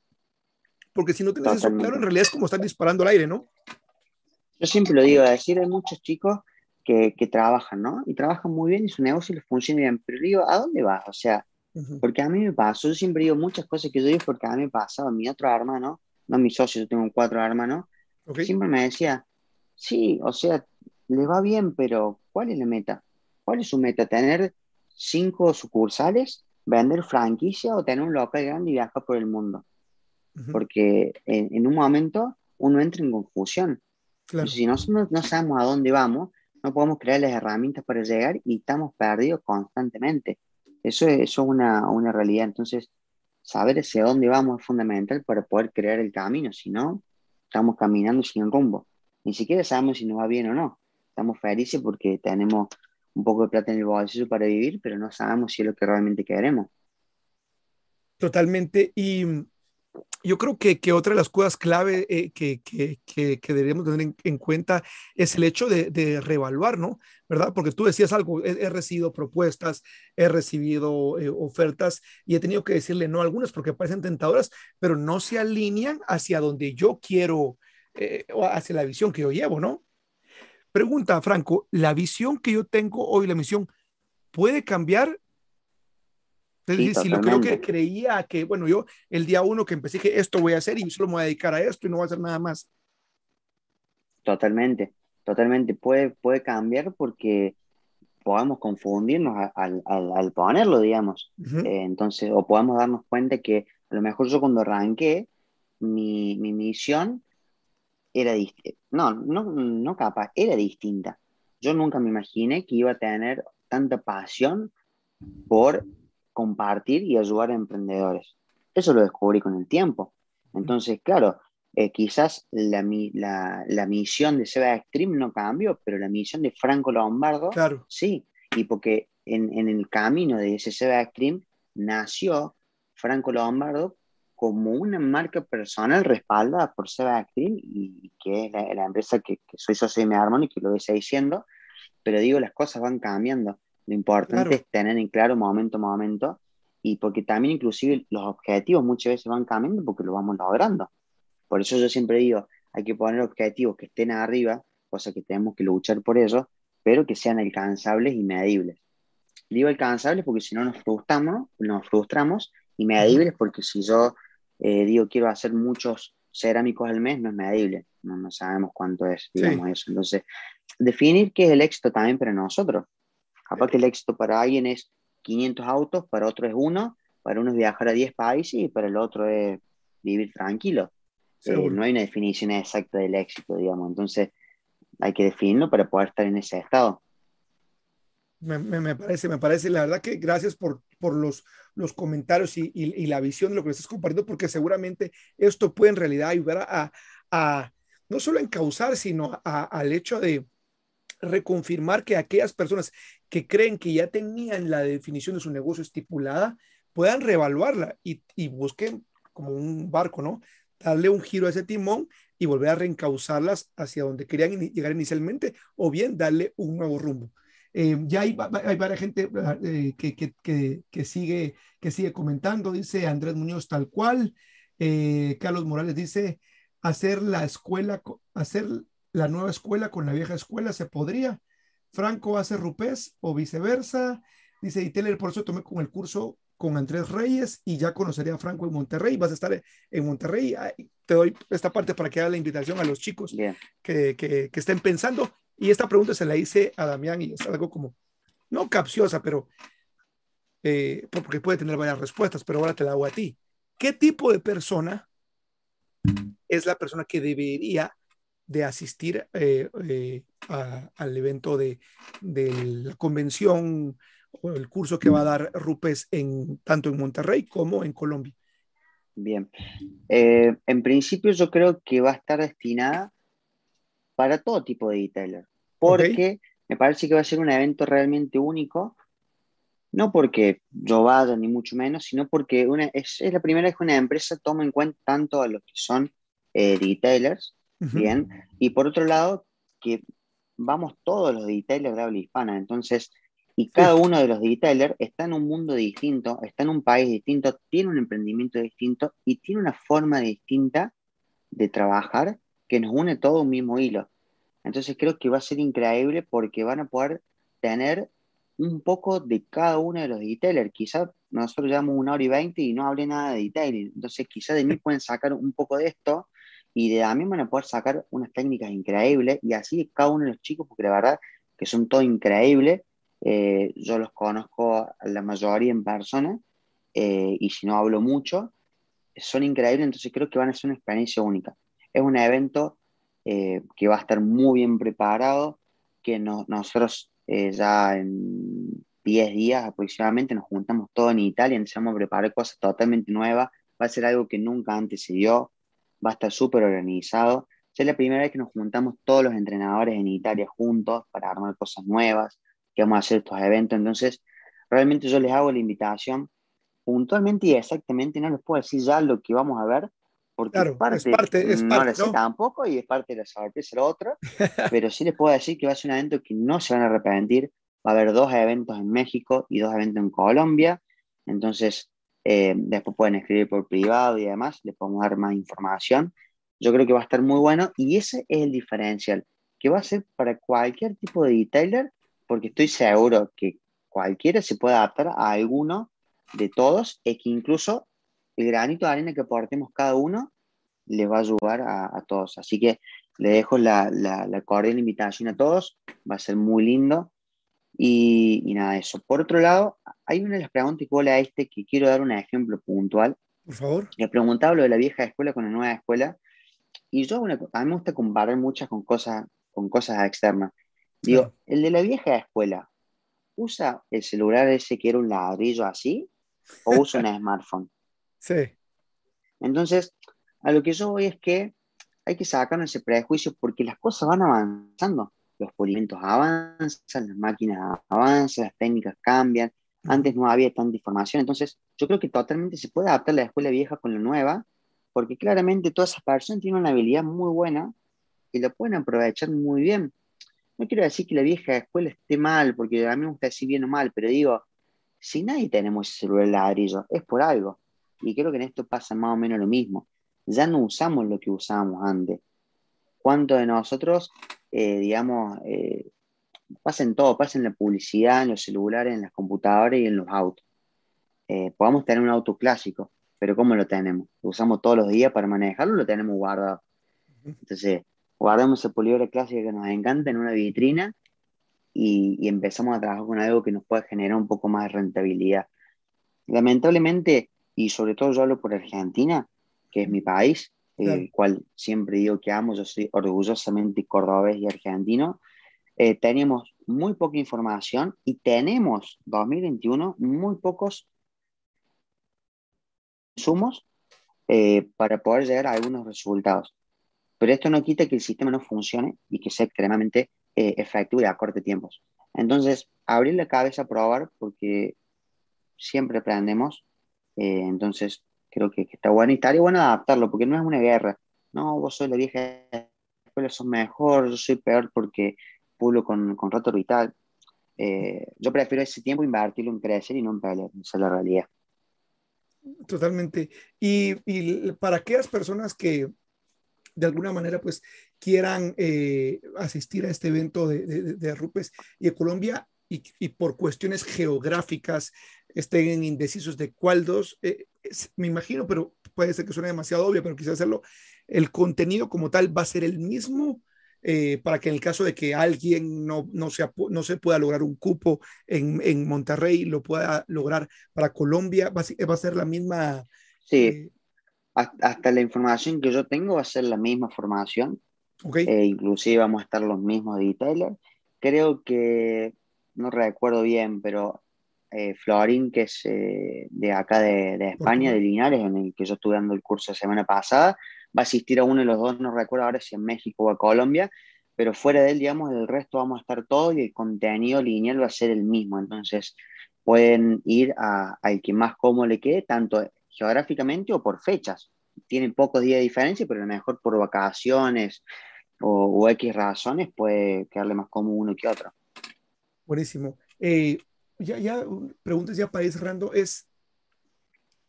Porque si no tienes eso claro, en realidad es como estar disparando al aire, ¿no? Yo siempre lo digo, decir, hay muchos chicos que, que, trabajan, ¿no? Y trabajan muy bien y su negocio les funciona bien, pero digo, ¿a dónde vas? O sea, porque a mí me pasó, yo siempre digo muchas cosas que yo digo porque a mí me pasaba, mi otro hermano, no mi socio, yo tengo cuatro hermanos, siempre me decía, sí, o sea, le va bien, pero ¿cuál es la meta? ¿Cuál es su meta? ¿Tener cinco sucursales, vender franquicia o tener un local grande y viajar por el mundo? Porque en, un momento uno entra en confusión. si nosotros no sabemos a dónde vamos, no podemos crear las herramientas para llegar y estamos perdidos constantemente. Eso es, eso es una, una realidad. Entonces, saber hacia dónde vamos es fundamental para poder crear el camino. Si no, estamos caminando sin rumbo. Ni siquiera sabemos si nos va bien o no. Estamos felices porque tenemos un poco de plata en el bolsillo para vivir, pero no sabemos si es lo que realmente queremos. Totalmente. Y yo creo que, otra de las cosas clave eh, que, que, que, deberíamos tener en, cuenta es el hecho de, de, reevaluar, ¿no? ¿Verdad? Porque tú decías algo, he, recibido propuestas, he recibido eh, ofertas y he tenido que decirle no a algunas porque parecen tentadoras, pero no se alinean hacia donde yo quiero, eh, o hacia la visión que yo llevo, ¿no? Pregunta, Franco, ¿la visión que yo tengo hoy, la misión, puede cambiar entonces, si lo creo que creía que, bueno, yo el día uno que empecé que esto voy a hacer y solo me voy a dedicar a esto y no voy a hacer nada más. Totalmente, totalmente. Puede, puede cambiar porque podamos confundirnos al, al, ponerlo, digamos. Eh, entonces, o podemos darnos cuenta que a lo mejor yo cuando arranqué, mi, mi misión era distinta. No, no, no capaz, era distinta. Yo nunca me imaginé que iba a tener tanta pasión por compartir y ayudar a emprendedores. Eso lo descubrí con el tiempo. Entonces, claro, eh, quizás la, la, la, misión de Seba Extreme no cambió, pero la misión de Franco Lombardo claro. sí. Y porque en, en, el camino de ese Seba Extreme nació Franco Lombardo como una marca personal respaldada por Seba Extreme y que es la, empresa que, soy socio de mi y que lo voy diciendo, pero digo, las cosas van cambiando. Lo importante es tener en claro momento a momento y porque también inclusive los objetivos muchas veces van cambiando porque lo vamos logrando. Por eso yo siempre digo, hay que poner objetivos que estén arriba, cosa que tenemos que luchar por ellos, pero que sean alcanzables y medibles. Digo alcanzables porque si no nos frustramos, nos frustramos y medibles porque si yo eh, digo quiero hacer muchos cerámicos al mes, no es medible, no, no sabemos cuánto es, digamos eso. Entonces, definir qué es el éxito también para nosotros. Capaz que el éxito para alguien es 500 autos, para otro es uno, para uno es viajar a 10 países y para el otro es vivir tranquilo. Eh, no hay una definición exacta del éxito, digamos. Entonces, hay que definirlo para poder estar en ese estado. Me, me, parece, me parece, la verdad que gracias por, por los, los comentarios y, y, la visión de lo que estás compartiendo, porque seguramente esto puede en realidad ayudar a, a no solo a encauzar, sino a, al hecho de, reconfirmar que aquellas personas que creen que ya tenían la definición de su negocio estipulada puedan reevaluarla y, y busquen como un barco, ¿no? Darle un giro a ese timón y volver a reencauzarlas hacia donde querían llegar inicialmente o bien darle un nuevo rumbo. Eh, ya hay, hay, varias gente eh, que, que, que, que, sigue, que sigue comentando, dice Andrés Muñoz tal cual, eh, Carlos Morales dice, hacer la escuela, hacer la nueva escuela con la vieja escuela, se podría. Franco hace Rupés o viceversa. Dice, y Teller, por eso tomé con el curso con Andrés Reyes y ya conocería a Franco en Monterrey. Vas a estar en Monterrey. Te doy esta parte para que haga la invitación a los chicos que, que, que, estén pensando. Y esta pregunta se la hice a Damián y es algo como, no capciosa, pero eh, porque puede tener varias respuestas, pero ahora te la hago a ti. ¿Qué tipo de persona es la persona que debería de asistir eh, eh, al evento de, la convención o el curso que va a dar Rupes en, tanto en Monterrey como en Colombia? Bien. en principio yo creo que va a estar destinada para todo tipo de detailer, porque me parece que va a ser un evento realmente único no porque yo vaya ni mucho menos, sino porque una, es, la primera vez que una empresa toma en cuenta tanto a los que son eh, retailers, bien, y por otro lado, que vamos todos los retailers de habla hispana, entonces, y cada uno de los retailers está en un mundo distinto, está en un país distinto, tiene un emprendimiento distinto y tiene una forma distinta de trabajar que nos une todo un mismo hilo. Entonces creo que va a ser increíble porque van a poder tener un poco de cada uno de los detailers. Quizá nosotros llevamos una hora y veinte y no hablé nada de detailing. Entonces, quizá de mí pueden sacar un poco de esto y de mí van a poder sacar unas técnicas increíbles y así cada uno de los chicos, porque la verdad que son todos increíbles. Eh, yo los conozco a la mayoría en persona eh, y si no hablo mucho, son increíbles, entonces creo que van a ser una experiencia única. Es un evento eh, que va a estar muy bien preparado, que nosotros eh, ya en 10 días aproximadamente nos juntamos todos en Italia, empezamos a preparar cosas totalmente nuevas, va a ser algo que nunca antes se dio, va a estar súper organizado. Es la primera vez que nos juntamos todos los entrenadores en Italia juntos para armar cosas nuevas, que vamos a hacer estos eventos. Entonces, realmente yo les hago la invitación puntualmente y exactamente, no les puedo decir ya lo que vamos a ver, porque es parte, es no lo sé tampoco y es parte de la sorpresa la otra, pero sí les puedo decir que va a ser un evento que no se van a arrepentir. Va a haber dos eventos en México y dos eventos en Colombia. Entonces, eh, después pueden escribir por privado y demás, les podemos dar más información. Yo creo que va a estar muy bueno y ese es el diferencial, que va a ser para cualquier tipo de detailer, porque estoy seguro que cualquiera se puede adaptar a alguno de todos, y que incluso el granito de arena que aportemos cada uno les va a ayudar a, todos. Así que le dejo la, la, cordial invitación a todos, va a ser muy lindo. Y, y, nada, eso. Por otro lado, hay una de las preguntas vos le este que quiero dar un ejemplo puntual. Por favor. Le preguntaba lo de la vieja escuela con la nueva escuela. Y yo, una, a mí me gusta comparar muchas con cosas, con cosas externas. Digo, el de la vieja escuela, ¿usa el celular ese que era un ladrillo así? ¿O usa un smartphone? Sí. Entonces, a lo que yo voy es que hay que sacar ese prejuicio porque las cosas van avanzando. Los pulimentos avanzan, las máquinas avanzan, las técnicas cambian. Antes no había tanta información. Entonces, yo creo que totalmente se puede adaptar la escuela vieja con la nueva, porque claramente todas esas personas tienen una habilidad muy buena y la pueden aprovechar muy bien. No quiero decir que la vieja escuela esté mal, porque a mí me gusta decir bien o mal, pero digo, si nadie tenemos ese celular ladrillo, es por algo. Y creo que en esto pasa más o menos lo mismo. Ya no usamos lo que usábamos antes. ¿Cuántos de nosotros, eh, digamos, eh, pasa en todo, pasa en la publicidad, en los celulares, en las computadoras y en los autos? Eh, podemos tener un auto clásico, pero ¿cómo lo tenemos? ¿Lo usamos todos los días para manejarlo lo tenemos guardado? Entonces, guardamos el polígono clásico que nos encanta en una vitrina y, y, empezamos a trabajar con algo que nos pueda generar un poco más de rentabilidad. Lamentablemente, y sobre todo yo hablo por Argentina, que es mi país, el cual siempre digo que amo, yo soy orgullosamente cordobés y argentino, eh, tenemos muy poca información y tenemos 2021 muy pocos insumos eh, para poder llegar a algunos resultados. Pero esto no quita que el sistema no funcione y que sea extremadamente eh, efectivo y a corto tiempos. Entonces, abrir la cabeza a probar porque siempre aprendemos eh, entonces, creo que, está bueno y estaría bueno adaptarlo, porque no es una guerra. No, vos sois la vieja escuela, sos mejor, yo soy peor porque pulo con, con roto vital. Eh, yo prefiero ese tiempo invertirlo en crecer y no en pelear, esa es la realidad. Totalmente. Y, y para aquellas personas que de alguna manera pues quieran eh, asistir a este evento de, de, de, Rupes y de Colombia y, y, por cuestiones geográficas estén indecisos de cuál dos, eh, me imagino, pero puede ser que suene demasiado obvio, pero quise hacerlo, el contenido como tal va a ser el mismo eh, para que en el caso de que alguien no, no, no se pueda lograr un cupo en, en, Monterrey, lo pueda lograr para Colombia? ¿Va a, va a ser la misma? Sí, eh, hasta la información que yo tengo va a ser la misma formación. Okay. Eh, inclusive vamos a estar los mismos detailers. Creo que, no recuerdo bien, pero eh, Florín, que es de acá de, de España, de Linares, en el que yo estuve dando el curso la semana pasada, va a asistir a uno de los dos, no recuerdo ahora si en México o a Colombia, pero fuera de él, digamos, del resto vamos a estar todos y el contenido lineal va a ser el mismo. Entonces, pueden ir al que más cómodo le quede, tanto geográficamente o por fechas. Tienen pocos días de diferencia, pero a lo mejor por vacaciones o, X razones puede quedarle más cómodo uno que otro. Buenísimo. Eh, ya, ya, preguntas ya para ir cerrando, es,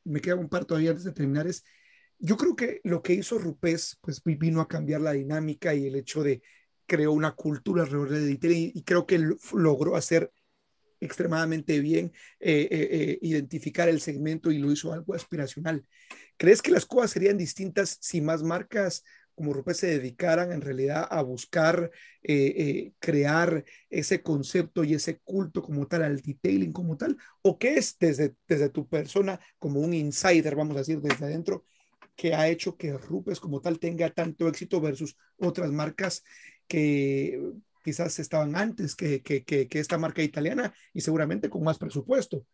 me queda un par todavía antes de terminar, es, yo creo que lo que hizo Rupes, pues vino a cambiar la dinámica y el hecho de creó una cultura alrededor de detailing y, creo que logró hacer extremadamente bien eh, eh, identificar el segmento y lo hizo algo aspiracional. ¿Crees que las cosas serían distintas si más marcas como Rupes se dedicaran en realidad a buscar crear ese concepto y ese culto como tal al detailing como tal? ¿O qué es desde, desde tu persona como un insider, vamos a decir, desde adentro? que ha hecho que Rupes como tal tenga tanto éxito versus otras marcas que quizás estaban antes que, que, que, esta marca italiana y seguramente con más presupuesto.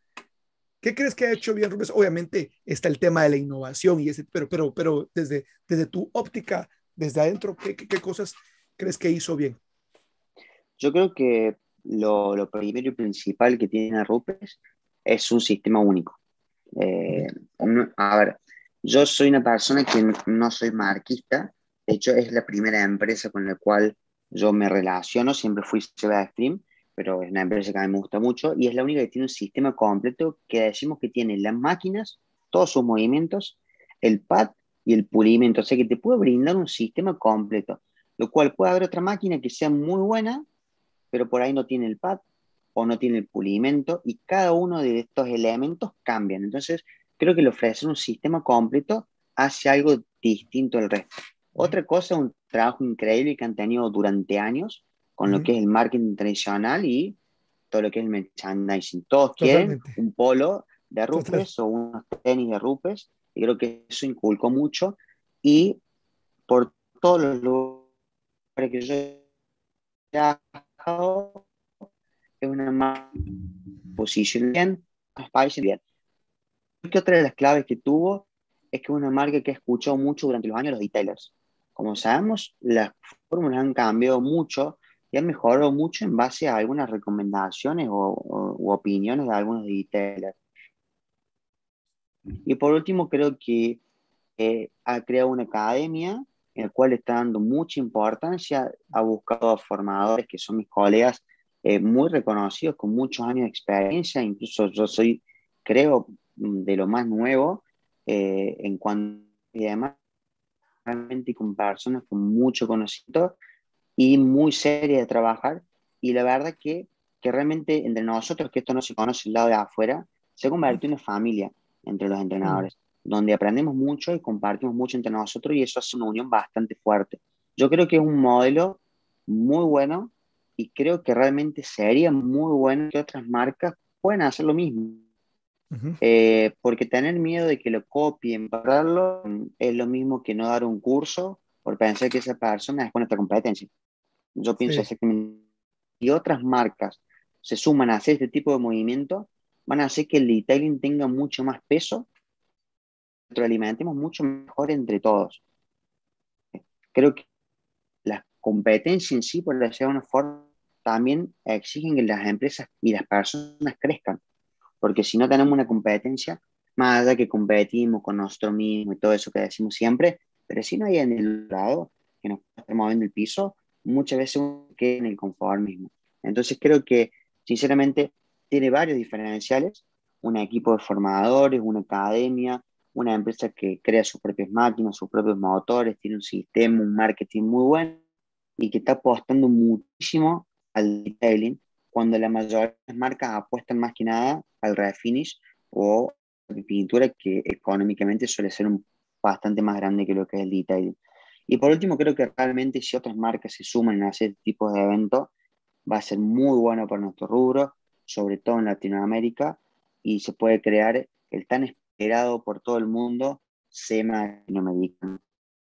¿Qué crees que ha hecho bien Rupes? Obviamente está el tema de la innovación y ese, pero, pero, pero desde, desde tu óptica, desde adentro, ¿qué, qué, cosas crees que hizo bien? Yo creo que lo, lo primero y principal que tiene Rupes es un sistema único. Eh, a ver, yo soy una persona que no soy marquista, de hecho es la primera empresa con la cual yo me relaciono, siempre fui de Stream, pero es una empresa que a mí me gusta mucho y es la única que tiene un sistema completo que decimos que tiene las máquinas, todos sus movimientos, el pad y el pulimento, o sea que te puede brindar un sistema completo, lo cual puede haber otra máquina que sea muy buena, pero por ahí no tiene el pad o no tiene el pulimento y cada uno de estos elementos cambian. Entonces, creo que le ofrecer un sistema completo hace algo distinto al resto. Otra cosa, un trabajo increíble que han tenido durante años con lo que es el marketing tradicional y todo lo que es el merchandising. Todos quieren un polo de Rupes o unos tenis de Rupes y creo que eso inculcó mucho. Y por todos los lugares que yo he trabajado es una posición bien, bien. Que otra de las claves que tuvo es que es una marca que ha escuchado mucho durante los años los retailers. Como sabemos, las fórmulas han cambiado mucho y han mejorado mucho en base a algunas recomendaciones o, opiniones de algunos retailers. Y por último, creo que eh, ha creado una academia en la cual está dando mucha importancia, ha buscado formadores que son mis colegas eh, muy reconocidos, con muchos años de experiencia, incluso yo soy, creo, de lo más nuevo eh, en cuanto y además realmente con personas con mucho conocimiento y muy seria de trabajar y la verdad que, que realmente entre nosotros, que esto no se conoce el lado de afuera, se ha convertido en una familia entre los entrenadores, donde aprendemos mucho y compartimos mucho entre nosotros y eso hace una unión bastante fuerte. Yo creo que es un modelo muy bueno y creo que realmente sería muy bueno que otras marcas puedan hacer lo mismo. Eh, porque tener miedo de que lo copien, pararlo, es lo mismo que no dar un curso por pensar que esa persona es nuestra competencia. Yo pienso sí. Y otras marcas se suman a hacer este tipo de movimiento, van a hacer que el detailing tenga mucho más peso, alimentemos mucho mejor entre todos. Creo que la competencia en sí, por decirlo de una forma, también exigen que las empresas y las personas crezcan porque si no tenemos una competencia, más allá que competimos con nosotros mismos y todo eso que decimos siempre, pero si no hay en el lado que nos está moviendo el piso, muchas veces queda en el conformismo. Entonces creo que, sinceramente, tiene varios diferenciales, un equipo de formadores, una academia, una empresa que crea sus propias máquinas, sus propios motores, tiene un sistema, un marketing muy bueno y que está apostando muchísimo al detailing cuando la mayoría de las marcas apuestan más que nada al refinish o pintura que económicamente suele ser un, bastante más grande que lo que es el detailing. Y por último, creo que realmente si otras marcas se suman a ese tipo de eventos, va a ser muy bueno para nuestro rubro, sobre todo en Latinoamérica, y se puede crear el tan esperado por todo el mundo SEMA latinoamericano.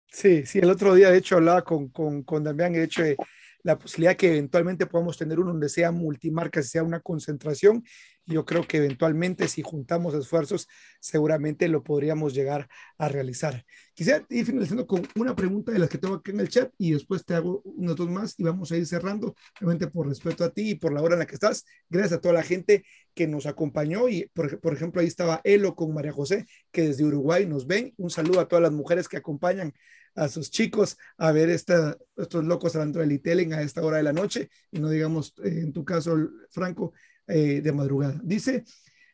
Sí, sí, el otro día de hecho hablaba con, con, con Damián, de hecho, de la posibilidad que eventualmente podamos tener uno donde sea multimarca, sea una concentración. Yo creo que eventualmente si juntamos esfuerzos, seguramente lo podríamos llegar a realizar. Quisiera ir finalizando con una pregunta de las que tengo aquí en el chat y después te hago unos dos más y vamos a ir cerrando, realmente por respeto a ti y por la hora en la que estás. Gracias a toda la gente que nos acompañó y por, por ejemplo ahí estaba Elo con María José, que desde Uruguay nos ven. Un saludo a todas las mujeres que acompañan a sus chicos a ver esta, estos locos hablando del e a esta hora de la noche y no digamos, eh, en tu caso, Franco, eh, de madrugada. Dice,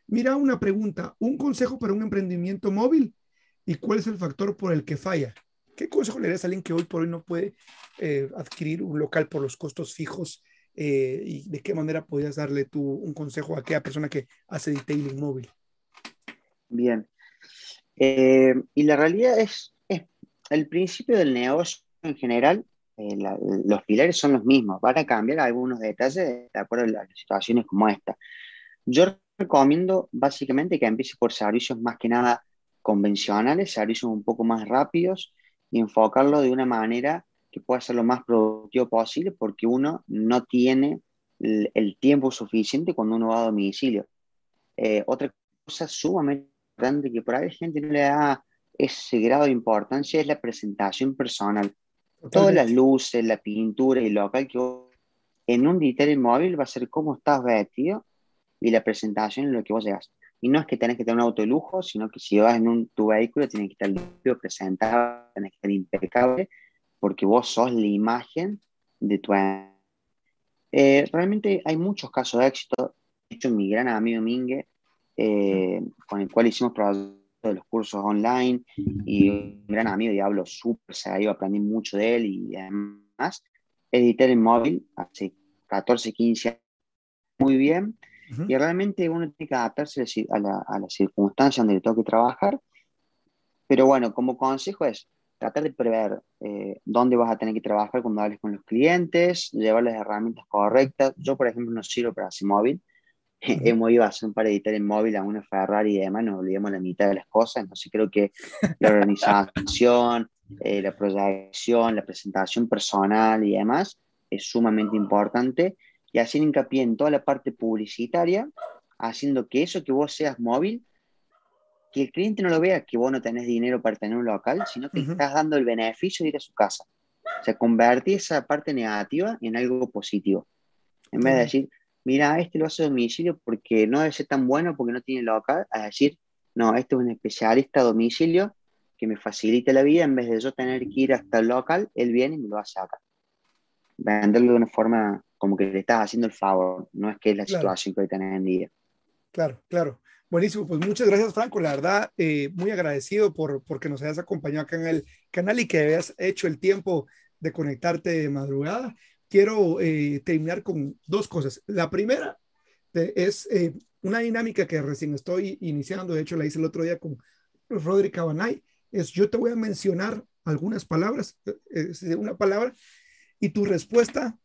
mira una pregunta, un consejo para un emprendimiento móvil y cuál es el factor por el que falla. ¿Qué consejo le darías a alguien que hoy por hoy no puede eh, adquirir un local por los costos fijos? ¿Y de qué manera podrías darle tú un consejo a aquella persona que hace detailing móvil? Bien. y la realidad es el principio del negocio en general, eh, los pilares son los mismos, van a cambiar algunos detalles de acuerdo a las situaciones como esta. Yo recomiendo básicamente que empiece por servicios más que nada convencionales, servicios un poco más rápidos y enfocarlo de una manera que pueda ser lo más productivo posible porque uno no tiene el, tiempo suficiente cuando uno va a domicilio. Eh, otra cosa sumamente importante que por ahí la gente no le da ese grado de importancia es la presentación personal. Todas las luces, la pintura y local que en un digital móvil va a ser cómo estás vestido y la presentación en lo que vos llegas. Y no es que tenés que tener un auto de lujo, sino que si vas en un, tu vehículo tienes que estar limpio, presentado, tenés que estar impecable, porque vos sos la imagen de tu... Eh, realmente hay muchos casos de éxito. De hecho, mi gran amigo Mingue, eh, con el cual hicimos de los cursos online y un gran amigo Diablo súper serio, aprendí mucho de él y además edité en móvil hace 14, 15 años muy bien. Y realmente uno tiene que adaptarse a la, a las circunstancias donde le toque trabajar. Pero bueno, como consejo es tratar de prever eh, dónde vas a tener que trabajar cuando hables con los clientes, llevar las herramientas correctas. Yo, por ejemplo, no sirvo para móvil, hemos ido a hacer un par de en móvil a una Ferrari y demás, nos olvidamos la mitad de las cosas, entonces creo que la organización, eh, la proyección, la presentación personal y demás es sumamente importante y haciendo hincapié en toda la parte publicitaria, haciendo que eso que vos seas móvil, que el cliente no lo vea que vos no tenés dinero para tener un local, sino que estás dando el beneficio de ir a su casa. O sea, convertir esa parte negativa en algo positivo. En vez de decir, mira, este lo hace a domicilio porque no debe ser tan bueno porque no tiene local, a decir, no, este es un especialista a domicilio que me facilita la vida, en vez de yo tener que ir hasta el local, él viene y me lo hace acá. Venderlo de una forma como que le estás haciendo el favor, no es que es la situación que hoy tenés en día. Claro, claro. Buenísimo, pues muchas gracias Franco, la verdad, eh, muy agradecido por porque nos hayas acompañado acá en el canal y que hayas hecho el tiempo de conectarte de madrugada quiero eh, terminar con dos cosas. La primera eh, es eh, una dinámica que recién estoy iniciando, de hecho la hice el otro día con Roderick Cabanay, es yo te voy a mencionar algunas palabras, una palabra, y tu respuesta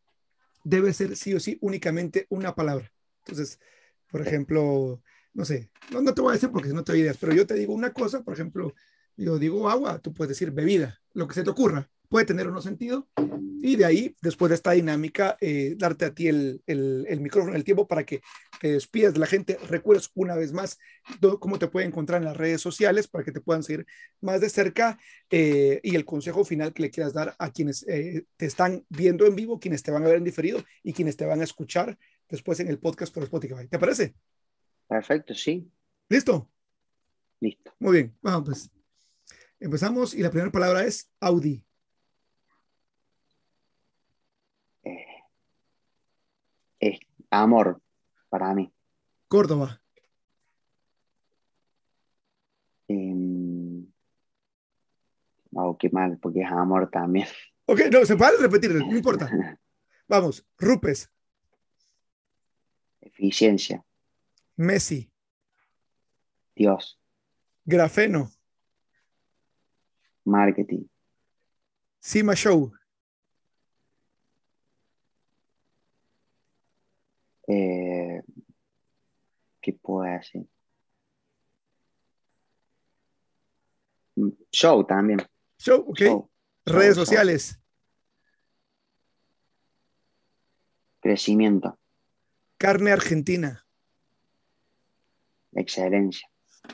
debe ser sí o sí únicamente una palabra. Entonces, por ejemplo, no sé, no, no te voy a decir porque no te ideas, pero yo te digo una cosa, por ejemplo, yo digo agua, tú puedes decir bebida, lo que se te ocurra puede tener o no sentido. Y de ahí, después de esta dinámica, eh, darte a ti el, el, el, micrófono, el tiempo para que te despidas de la gente. Recuerdes una vez más cómo te pueden encontrar en las redes sociales para que te puedan seguir más de cerca eh, y el consejo final que le quieras dar a quienes eh, te están viendo en vivo, quienes te van a ver en diferido y quienes te van a escuchar después en el podcast por Spotify. ¿Te parece? Perfecto, sí. ¿Listo? Listo. Muy bien, vamos pues. Empezamos y la primera palabra es Audi. es amor para mí. Córdoba. Eh, oh, qué mal, porque es amor también. Ok, no, se puede repetir, no importa. Vamos, Rupes. Eficiencia. Messi. Dios. Grafeno. Marketing. Sima Show. Eh, ¿Qué puedo decir? Mm, show también. Show, ok. Redes sociales. Crecimiento. Carne argentina. Excelencia.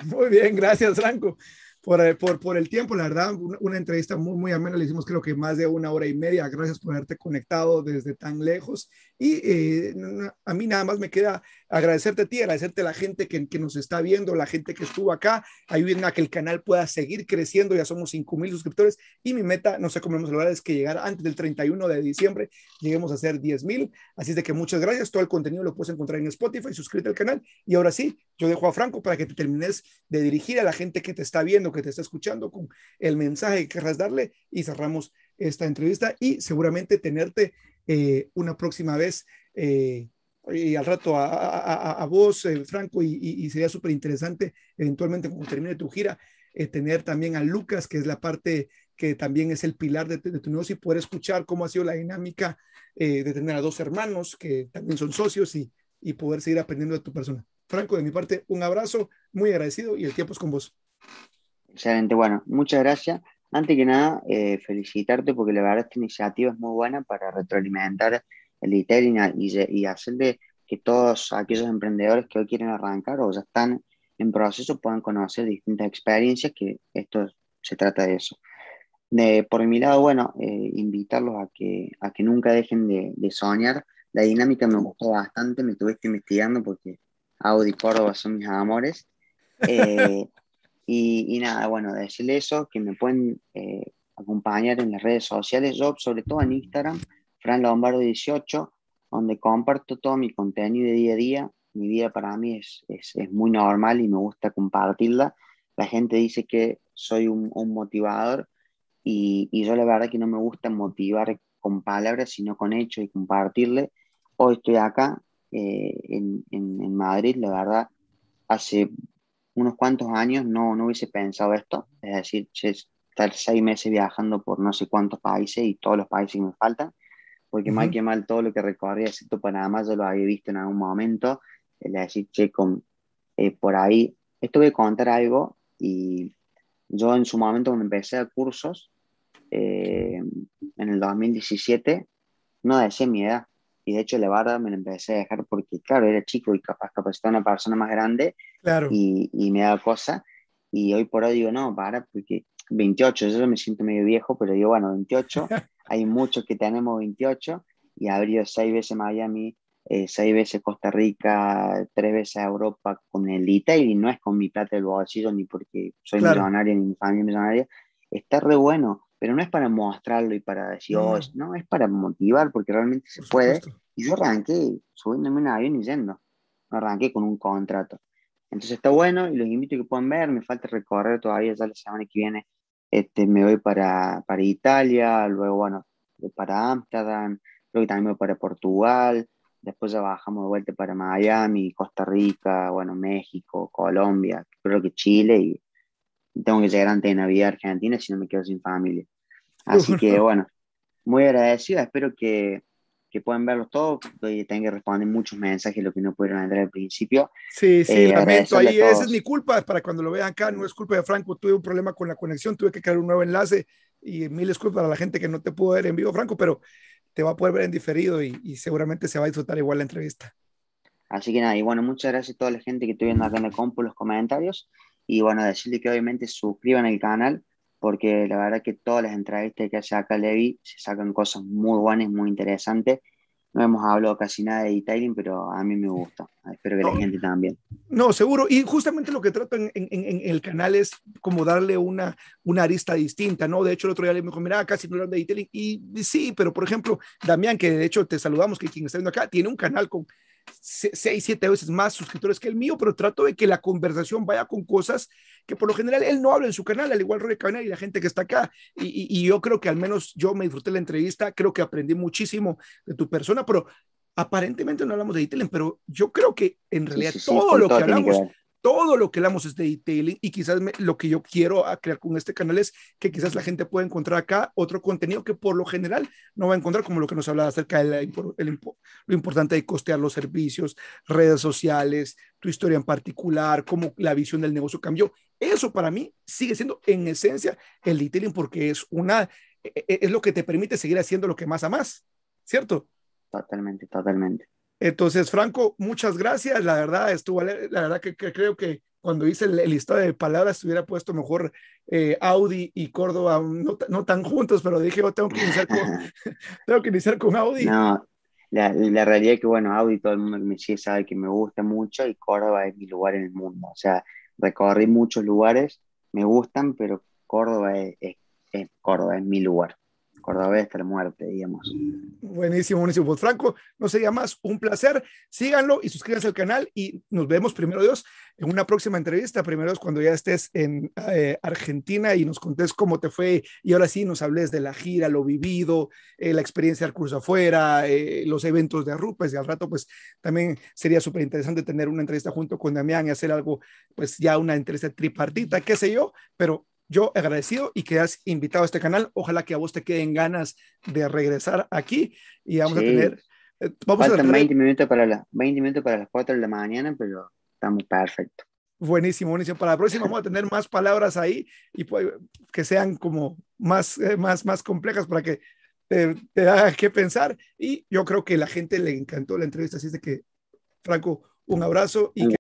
Muy bien, gracias, Franco. Por, por, por, el tiempo, la verdad, una, entrevista muy, muy amena. Le hicimos creo que más de una hora y media. Gracias por haberte conectado desde tan lejos. Y eh, a mí nada más me queda agradecerte a ti, agradecerte a la gente que, que, nos está viendo, la gente que estuvo acá, ayuden a que el canal pueda seguir creciendo, ya somos 5 mil suscriptores y mi meta, no sé cómo vamos a lograr, es que llegar antes del 31 de diciembre, lleguemos a ser 10 mil, así es de que muchas gracias, todo el contenido lo puedes encontrar en Spotify, suscríbete al canal. Y ahora sí, yo dejo a Franco para que te termines de dirigir a la gente que te está viendo, que te está escuchando con el mensaje que querrás darle. Y cerramos esta entrevista y seguramente tenerte eh, una próxima vez. Eh, y al rato a, vos, eh, Franco, y, sería súper interesante eventualmente cuando termine tu gira, eh, tener también a Lucas, que es la parte que también es el pilar de, tu negocio y poder escuchar cómo ha sido la dinámica de tener a dos hermanos que también son socios y, y poder seguir aprendiendo de tu persona. Franco, de mi parte, un abrazo, muy agradecido y el tiempo es con vos. Excelente, bueno, muchas gracias. Antes que nada, felicitarte porque la verdad esta iniciativa es muy buena para retroalimentar el detailing y, hacerle que todos aquellos emprendedores que hoy quieren arrancar o ya están en proceso puedan conocer distintas experiencias, que esto se trata de eso. De, por mi lado, bueno, eh, invitarlos a que, a que nunca dejen de, soñar. La dinámica me gustó bastante, me estuviste investigando porque Audi y Córdoba son mis amores. Eh, y, nada, bueno, decirle eso, que me pueden eh, acompañar en las redes sociales, yo sobre todo en Instagram, Fran Lombardo 18, donde comparto todo mi contenido de día a día. Mi vida para mí es, es, es muy normal y me gusta compartirla. La gente dice que soy un, un motivador y, y, yo la verdad que no me gusta motivar con palabras, sino con hechos y compartirle. Hoy estoy acá eh, en, en, Madrid, la verdad, hace unos cuantos años no, no hubiese pensado esto, es decir, estar seis meses viajando por no sé cuántos países y todos los países que me faltan porque mal que mal todo lo que recorría, excepto Panamá, yo lo había visto en algún momento, le decía, che, con, eh, por ahí, esto voy a contar algo, y yo en su momento cuando empecé a cursos, eh, en el 2017, no decía mi edad, y de hecho la verdad me lo empecé a dejar porque, claro, era chico y capaz capacitaba a una persona más grande, claro. y, y me da cosa, y hoy por hoy digo, no, para, porque 28, yo me siento medio viejo, pero digo, bueno, 28, hay muchos que tenemos 28 y ha ido seis veces Miami, eh, seis veces Costa Rica, tres veces a Europa con el detail y no es con mi plata del bolsillo ni porque soy millonaria ni mi familia es millonaria, está re bueno, pero no es para mostrarlo y para decir, oh, no, es para motivar porque realmente se puede. Y yo arranqué subiéndome un avión y yendo, no arranqué con un contrato. Entonces está bueno y los invito a que puedan ver, me falta recorrer todavía ya la semana que viene este, me voy para, para Italia, luego, bueno, para Ámsterdam, luego también me voy para Portugal, después ya bajamos de vuelta para Miami, Costa Rica, bueno, México, Colombia, creo que Chile y tengo que llegar antes de Navidad a Argentina si no me quedo sin familia. Así que bueno, muy agradecido, espero que, que puedan verlos todos, tengo que responder muchos mensajes, lo que no pudieron entrar al principio. Sí, sí, eh, lamento, ahí esa es mi culpa, para cuando lo vean acá, no es culpa de Franco, tuve un problema con la conexión, tuve que crear un nuevo enlace y mil disculpas a la gente que no te pudo ver en vivo, Franco, pero te va a poder ver en diferido y, seguramente se va a disfrutar igual la entrevista. Así que nada, y bueno, muchas gracias a toda la gente que estoy viendo acá en el compu, los comentarios, y bueno, decirle que obviamente suscriban el canal, porque la verdad que todas las entrevistas que hace acá Levi se sacan cosas muy buenas, muy interesantes. No hemos hablado casi nada de detailing, pero a mí me gusta. Espero que la gente también. No, seguro. Y justamente lo que trato en, en, el canal es como darle una, una arista distinta, ¿no? De hecho, el otro día le dijo, mira, casi no hablan de detailing. Y sí, pero por ejemplo, Damián, que de hecho te saludamos, que quien está viendo acá, tiene un canal con seis, siete veces más suscriptores que el mío, pero trato de que la conversación vaya con cosas que por lo general él no habla en su canal, al igual Roy Canal y la gente que está acá. Y, y, yo creo que al menos yo me disfruté la entrevista, creo que aprendí muchísimo de tu persona, pero aparentemente no hablamos de detailing, pero yo creo que en realidad todo lo que hablamos todo lo que hablamos es de detailing y quizás lo que yo quiero crear con este canal es que quizás la gente pueda encontrar acá otro contenido que por lo general no va a encontrar, como lo que nos hablaba acerca de lo importante de costear los servicios, redes sociales, tu historia en particular, cómo la visión del negocio cambió. Eso para mí sigue siendo en esencia el detailing porque es una, e, e, es lo que te permite seguir haciendo lo que más amas, ¿cierto? Totalmente, totalmente. Entonces, Franco, muchas gracias. La verdad, estuvo, la verdad que, creo que cuando hice el, listado de palabras hubiera puesto mejor eh, Audi y Córdoba, no, no, tan juntos, pero dije, oh, tengo que iniciar con, tengo que iniciar con Audi. No, la, la, realidad es que, bueno, Audi, todo el mundo que me sigue sabe que me gusta mucho y Córdoba es mi lugar en el mundo. O sea, recorrí muchos lugares, me gustan, pero Córdoba es, es Córdoba, es mi lugar. Cordobés la muerte, digamos. Buenísimo, buenísimo. Pues Franco, no sería más un placer. Síganlo y suscríbanse al canal y nos vemos primero Dios en una próxima entrevista. Primero Dios cuando ya estés en eh, Argentina y nos contés cómo te fue y ahora sí nos hables de la gira, lo vivido, eh, la experiencia del curso afuera, eh, los eventos de Arrupes y al rato pues también sería súper interesante tener una entrevista junto con Damián y hacer algo pues ya una entrevista tripartita, qué sé yo, pero yo agradecido y que has invitado a este canal. Ojalá que a vos te queden ganas de regresar aquí y vamos a tener... Eh, vamos Faltan a 20, minutos para la, 20 minutos para las 4 de la mañana, pero estamos perfecto. Buenísimo, buenísimo. Para la próxima vamos a tener más palabras ahí y pues, que sean como más, eh, más, más complejas para que te, te haga que pensar. Y yo creo que la gente le encantó la entrevista, así es de que, Franco, un abrazo y que